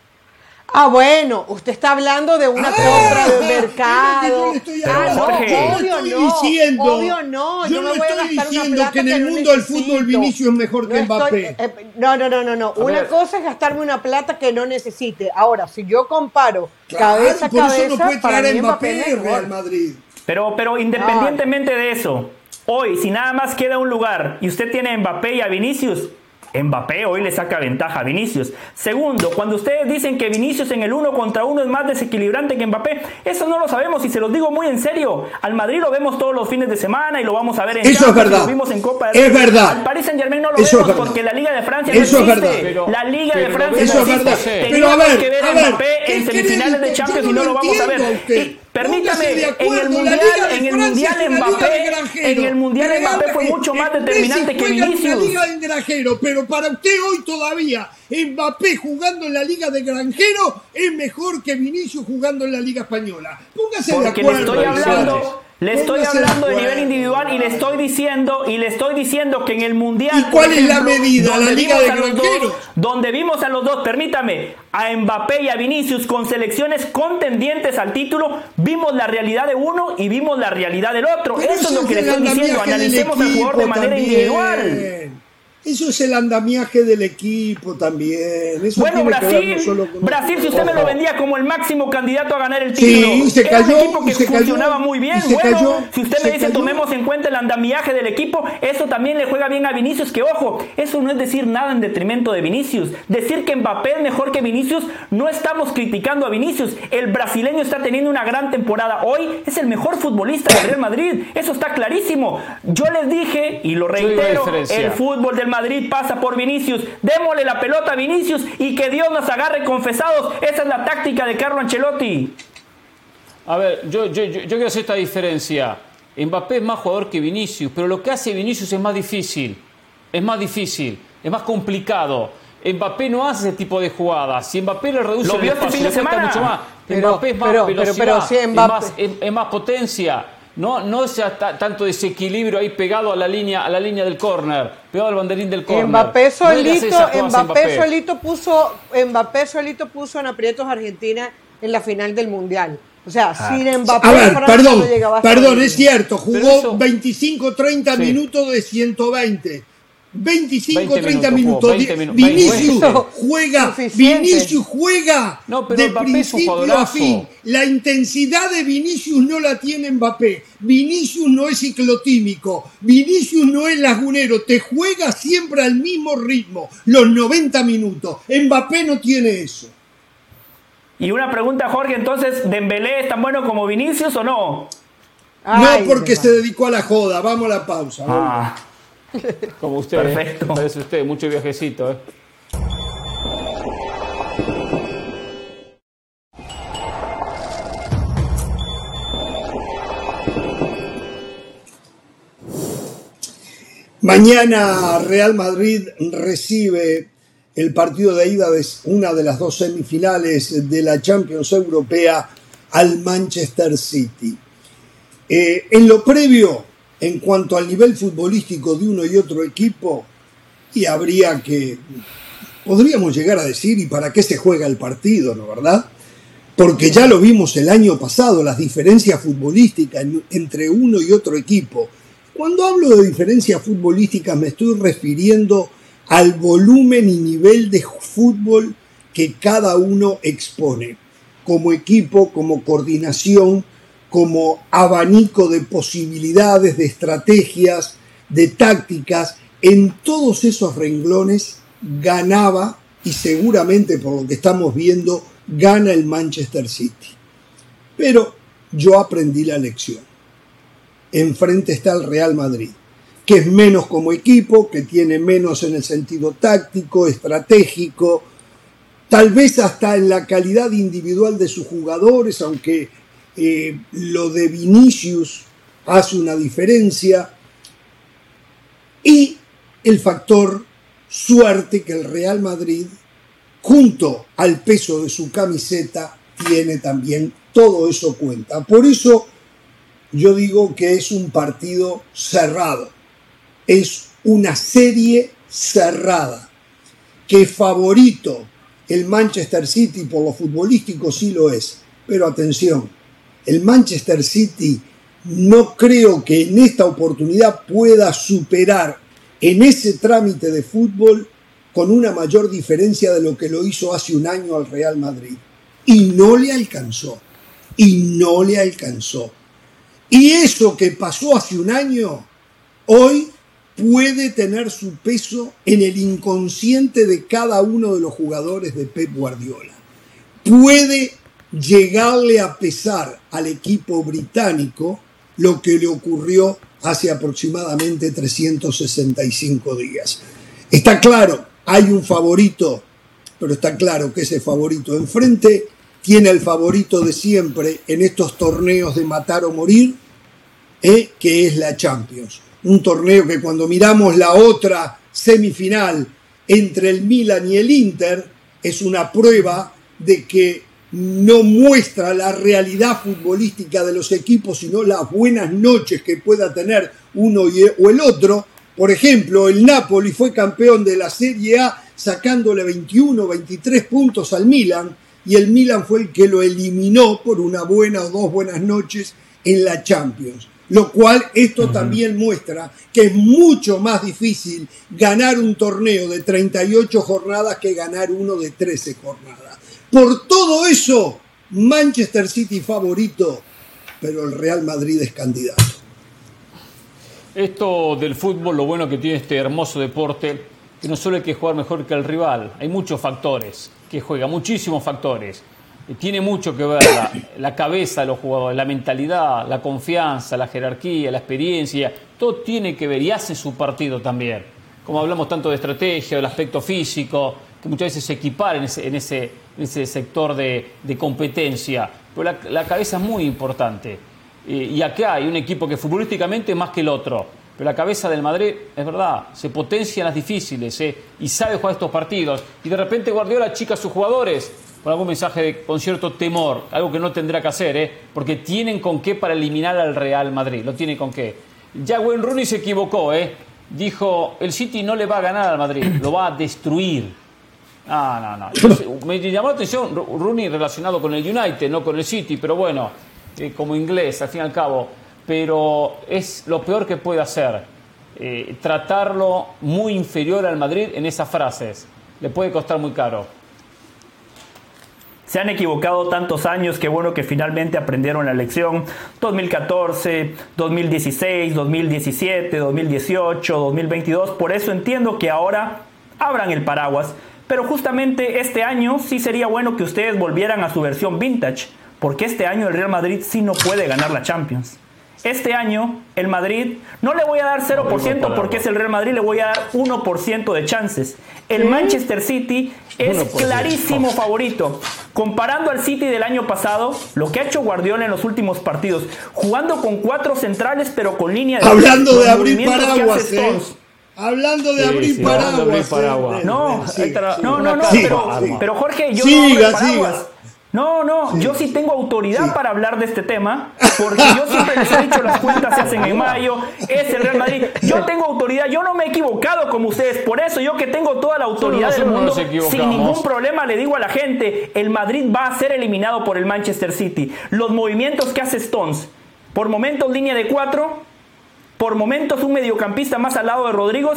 C: Ah, bueno, usted está hablando de una
A: Ah,
C: compra de mercado.
A: estoy
C: ah, no,
A: le
C: obvio
A: estoy
C: no.
A: diciendo,
C: obvio no. Yo,
A: yo
C: no
A: no
C: voy a
A: estoy
C: una
A: diciendo
C: plata
A: que en el
C: no
A: mundo del fútbol Vinicius es mejor que
C: estoy-
A: Mbappé.
C: eh, no, no, no, no, no. Una
B: ver.
C: cosa es gastarme una plata que no necesite. Ahora, si yo comparo
A: Claro,
C: cabeza a
A: por eso
C: cabeza,
A: no puede
C: para
A: traer a
C: Mbappé
A: Mbappé. Real Madrid.
D: Pero, pero independientemente de eso, hoy, si nada más queda un lugar y usted tiene a Mbappé y a Vinicius, Mbappé hoy le saca ventaja a Vinicius. Segundo, cuando ustedes dicen que Vinicius en el uno contra uno es más desequilibrante que Mbappé, eso no lo sabemos y se los digo muy en serio. Al Madrid lo vemos todos los fines de semana y lo vamos a ver en
A: Eso es
D: Champions,
A: verdad.
D: lo vimos en Copa del
A: Es verdad.
D: Al Paris Saint Germain no lo
A: Eso es
D: vemos
A: verdad.
D: porque la Liga de Francia
A: Eso
D: no
A: es
D: existe.
A: verdad.
B: Pero-
D: la Liga de
B: pero
D: Francia
A: Eso
D: no
A: es
D: existe.
A: verdad.
B: Pero
A: Pero a
D: Teníamos
A: ver,
D: que ver
A: a
D: Mbappé
A: ¿qué
D: en semifinales de? Champions y no lo vamos a ver. Permítame,
A: de
D: en el mundial,
A: de
D: en el mundial
A: de
D: Mbappé, en el mundial Mbappé fue mucho más determinante que
A: en la
D: Vinicius.
A: liga de granjero, pero para usted hoy todavía Mbappé jugando en la liga de granjero es mejor que Vinicius jugando en la liga española. Póngase de
D: Porque le
A: acuerdo.
D: estoy
A: señores.
D: hablando, le estoy hablando de nivel individual y le estoy diciendo y le estoy diciendo que en el mundial
A: ¿Y cuál es la medida?
D: donde
A: ¿La liga
D: vimos
A: de
D: a los
A: granjeros?
D: dos- donde vimos a los dos, permítame, a Mbappé y a Vinicius con selecciones contendientes al título, vimos la realidad de uno y vimos la realidad del otro.
A: Pero
D: Eso es lo que le estoy diciendo, analicemos al jugador de manera
A: también.
D: individual.
A: Eso es el andamiaje del equipo también. Eso
D: Bueno,
A: tiene que ver
D: Brasil,
A: no solo con-
D: Brasil, si usted me lo vendía como el máximo candidato a ganar el
A: Sí,
D: título,
A: se
D: era
A: cayó,
D: un equipo que
A: se cayó,
D: funcionaba muy bien.
A: se
D: Bueno,
A: cayó,
D: si usted
A: se
D: me dice
A: cayó.
D: tomemos en cuenta el andamiaje del equipo, eso también le juega bien a Vinicius. Que ojo, eso no es decir nada en detrimento de Vinicius. Decir que Mbappé es mejor que Vinicius, no estamos criticando a Vinicius. El brasileño está teniendo una gran temporada. Hoy es el mejor futbolista del Real Madrid. Eso está clarísimo. Yo les dije y lo reitero, el fútbol del Madrid pasa por Vinicius. Démosle la pelota a Vinicius y que Dios nos agarre confesados. Esa es la táctica de Carlo Ancelotti.
B: A ver, yo, yo, yo, yo quiero hacer esta diferencia. Mbappé es más jugador que Vinicius, pero lo que hace Vinicius es más difícil. Es más difícil, es más complicado. Mbappé no hace ese tipo de jugadas. Si Mbappé le reduce
D: Lo
B: el
D: vio este
B: espacio,
D: fin de
B: le cuesta
D: semana.
B: mucho más.
C: Pero-
B: Mbappé es más
C: pero- pero-
B: velocidad,
C: pero si
B: es,
C: Mbappé-
B: más, es- es más potencia. No, no es ta- tanto desequilibrio ahí pegado a la línea, a la línea del córner, pegado al banderín del córner.
C: Mbappé
B: No
C: solito,
B: esas jugadas
C: Mbappé solito puso, Mbappé solito puso en aprietos a Argentina en la final del mundial. O sea, sin Mbappé,
A: A ver,
C: Francia
A: perdón,
C: no llegaba
A: perdón, es cierto, jugó
B: eso-
A: 25-30
B: Sí.
A: minutos de 120. 25-30
B: 20
A: minutos.
B: minutos, 20
A: Di-
B: minutos.
A: Vinicius
C: 20.
A: juega,
C: Suficiente.
A: Vinicius juega
B: No, pero
A: de
B: Mbappé es un
A: principio a fin. La intensidad de Vinicius no la tiene Mbappé. Vinicius no es ciclotímico. Vinicius no es lagunero. Te juega siempre al mismo ritmo, los 90 minutos. Mbappé no tiene eso.
D: Y una pregunta, Jorge, entonces, ¿Dembélé es tan bueno como Vinicius o no?
C: Ay,
A: no porque se dedicó a la joda. Vamos a la pausa.
D: Ah,
B: Como usted,
D: Perfecto.
B: ¿eh? parece usted, mucho viajecito. ¿eh?
A: Mañana Real Madrid recibe el partido de ida de una de las dos semifinales de la Champions Europea al Manchester City. Eh, en lo previo, en cuanto al nivel futbolístico de uno y otro equipo, y habría que, podríamos llegar a decir, ¿y para qué se juega el partido, no verdad? Porque ya lo vimos el año pasado, las diferencias futbolísticas en- entre uno y otro equipo. Cuando hablo de diferencias futbolísticas me estoy refiriendo al volumen y nivel de fútbol que cada uno expone, como equipo, como coordinación, como abanico de posibilidades, de estrategias, de tácticas, en todos esos renglones ganaba y seguramente por lo que estamos viendo gana el Manchester City. Pero yo aprendí la lección. enfrente está el Real Madrid, que es menos como equipo, que tiene menos en el sentido táctico, estratégico, tal vez hasta en la calidad individual de sus jugadores, aunque eh, lo de Vinicius hace una diferencia, y el factor suerte que el Real Madrid, junto al peso de su camiseta, tiene también, todo eso cuenta. Por eso yo digo que es un partido cerrado, es una serie cerrada, que favorito el Manchester City por lo futbolístico sí lo es, pero atención, el Manchester City no creo que en esta oportunidad pueda superar en ese trámite de fútbol con una mayor diferencia de lo que lo hizo hace un año al Real Madrid. Y no le alcanzó. Y no le alcanzó. Y eso que pasó hace un año, hoy puede tener su peso en el inconsciente de cada uno de los jugadores de Pep Guardiola. Puede llegarle a pesar al equipo británico lo que le ocurrió hace aproximadamente 365 días. Está claro, hay un favorito, pero está claro que ese favorito enfrente tiene el favorito de siempre en estos torneos de matar o morir, ¿eh? que es la Champions un torneo que cuando miramos la otra semifinal entre el Milan y el Inter, es una prueba de que no muestra la realidad futbolística de los equipos, sino las buenas noches que pueda tener uno o el otro. Por ejemplo, el Napoli fue campeón de la Serie A sacándole 21, 23 puntos al Milan y el Milan fue el que lo eliminó por una buena o dos buenas noches en la Champions. Lo cual esto también muestra que es mucho más difícil ganar un torneo de 38 jornadas que ganar uno de 13 jornadas. Por todo eso, Manchester City favorito, pero el Real Madrid es candidato.
B: Esto del fútbol, lo bueno que tiene este hermoso deporte, que no solo hay que jugar mejor que el rival, hay muchos factores que juega, muchísimos factores tiene mucho que ver la, cabeza de los jugadores, la mentalidad, la confianza, la jerarquía, la experiencia, todo tiene que ver y hace su partido también. Como hablamos tanto de estrategia, del aspecto físico, que muchas veces se equipara en ese, ese sector de, competencia, pero la, cabeza es muy importante. Y, acá hay un equipo que futbolísticamente es más que el otro, pero la cabeza del Madrid, es verdad, se potencia en las difíciles eh, y sabe jugar estos partidos. Y de repente Guardiola chica a sus jugadores con algún mensaje de, con cierto temor, algo que no tendrá que hacer, ¿eh? porque tienen con qué para eliminar al Real Madrid, lo tienen con qué. Ya Wayne Rooney se equivocó, ¿eh? dijo, el City no le va a ganar al Madrid, lo va a destruir. No, no, no. me llamó la atención Rooney relacionado con el United, no con el City, pero bueno, eh, como inglés, al fin y al cabo. Pero es lo peor que puede hacer, eh, tratarlo muy inferior al Madrid en esas frases. Le puede costar muy caro.
D: Se han equivocado tantos años que bueno que finalmente aprendieron la lección. 2014, 2016, 2017, 2018, 2022. Por eso entiendo que ahora abran el paraguas. Pero justamente este año sí sería bueno que ustedes volvieran a su versión vintage. Porque este año el Real Madrid sí no puede ganar la Champions. Este año, el Madrid, no le voy a dar 0% porque es el Real Madrid, le voy a dar 1% de chances. El Manchester City es clarísimo favorito. Comparando al City del año pasado, lo que ha hecho Guardiola en los últimos partidos, jugando con cuatro centrales pero con línea de...
A: Hablando de abrir paraguas, ¿eh? Hablando de abrir paraguas.
D: No, no, no, no, pero, Jorge, yo no paraguas. No, no, yo sí tengo autoridad para hablar de este tema, porque yo siempre les he dicho las cuentas se hacen en mayo, es el Real Madrid. Yo tengo autoridad, yo no me he equivocado como ustedes, por eso yo que tengo toda la autoridad del mundo, sin ningún problema le digo a la gente, el Madrid va a ser eliminado por el Manchester City. Los movimientos que hace Stones, por momentos línea de cuatro, por momentos un mediocampista más al lado de Rodrigo,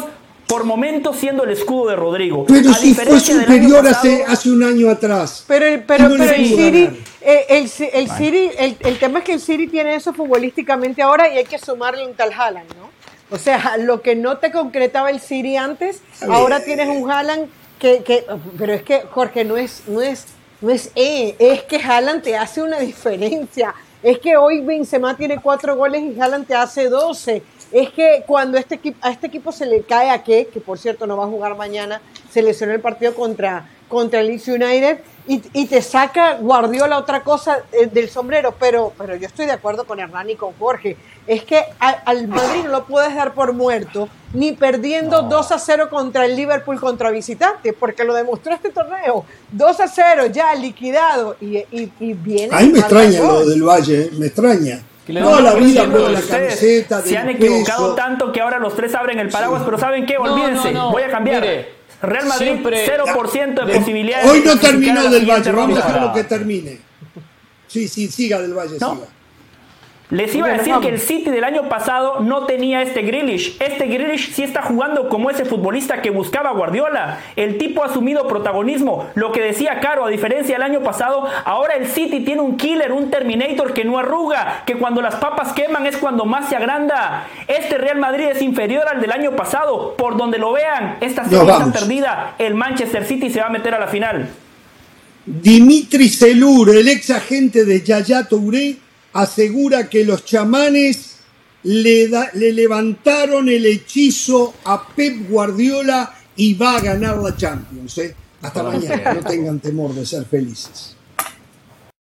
D: por momentos siendo el escudo de Rodrigo.
A: Pero si fue superior hace, hace un año atrás.
C: Pero, pero, pero el City, eh, el, el, City el, el, tema es que el City tiene eso futbolísticamente ahora y hay que sumarle un tal Haaland, ¿no? O sea, lo que no te concretaba el City antes, ahora tienes un Haaland que, que, pero es que Jorge no es, no es, no es E, es que Haaland te hace una diferencia Es que hoy Benzema tiene cuatro goles y Haaland te hace 12. Es que cuando este equipo, a este equipo se le cae a que, que por cierto no va a jugar mañana, se lesionó el partido contra, contra el Leeds United y, y, te saca Guardiola otra cosa eh, del sombrero, pero, pero yo estoy de acuerdo con Hernán y con Jorge. Es que a, al Madrid no lo puedes dar por muerto, ni perdiendo no. 2 a 0 contra el Liverpool contra visitante, porque lo demostró este torneo. 2 a 0 ya liquidado y, y, y viene.
A: A mí me extraña lo del Valle, me extraña. Toda la vida con la camiseta.
D: Se han equivocado tanto que ahora los tres abren el paraguas, sí. pero ¿saben qué? Olvídense, no, no, voy a cambiar. Mire, Real Madrid, Siempre, 0% de, de posibilidades.
A: Hoy no terminó del Valle, vamos a dejarlo que termine. Sí, sí, siga del Valle,
D: no.
A: siga.
D: Les iba a decir que el City del año pasado no tenía este Grealish. Este Grealish sí está jugando como ese futbolista que buscaba Guardiola. El tipo ha asumido protagonismo. Lo que decía Caro, a diferencia del año pasado, ahora el City tiene un killer, un Terminator que no arruga, que cuando las papas queman es cuando más se agranda. Este Real Madrid es inferior al del año pasado. Por donde lo vean, esta serie está perdida. El Manchester City se va a meter a la final.
A: Dimitri Selur, el ex agente de Yaya Touré, asegura que los chamanes le, da, le, levantaron el hechizo a Pep Guardiola y va a ganar la Champions. ¿eh? Hasta mañana, no tengan temor de ser felices.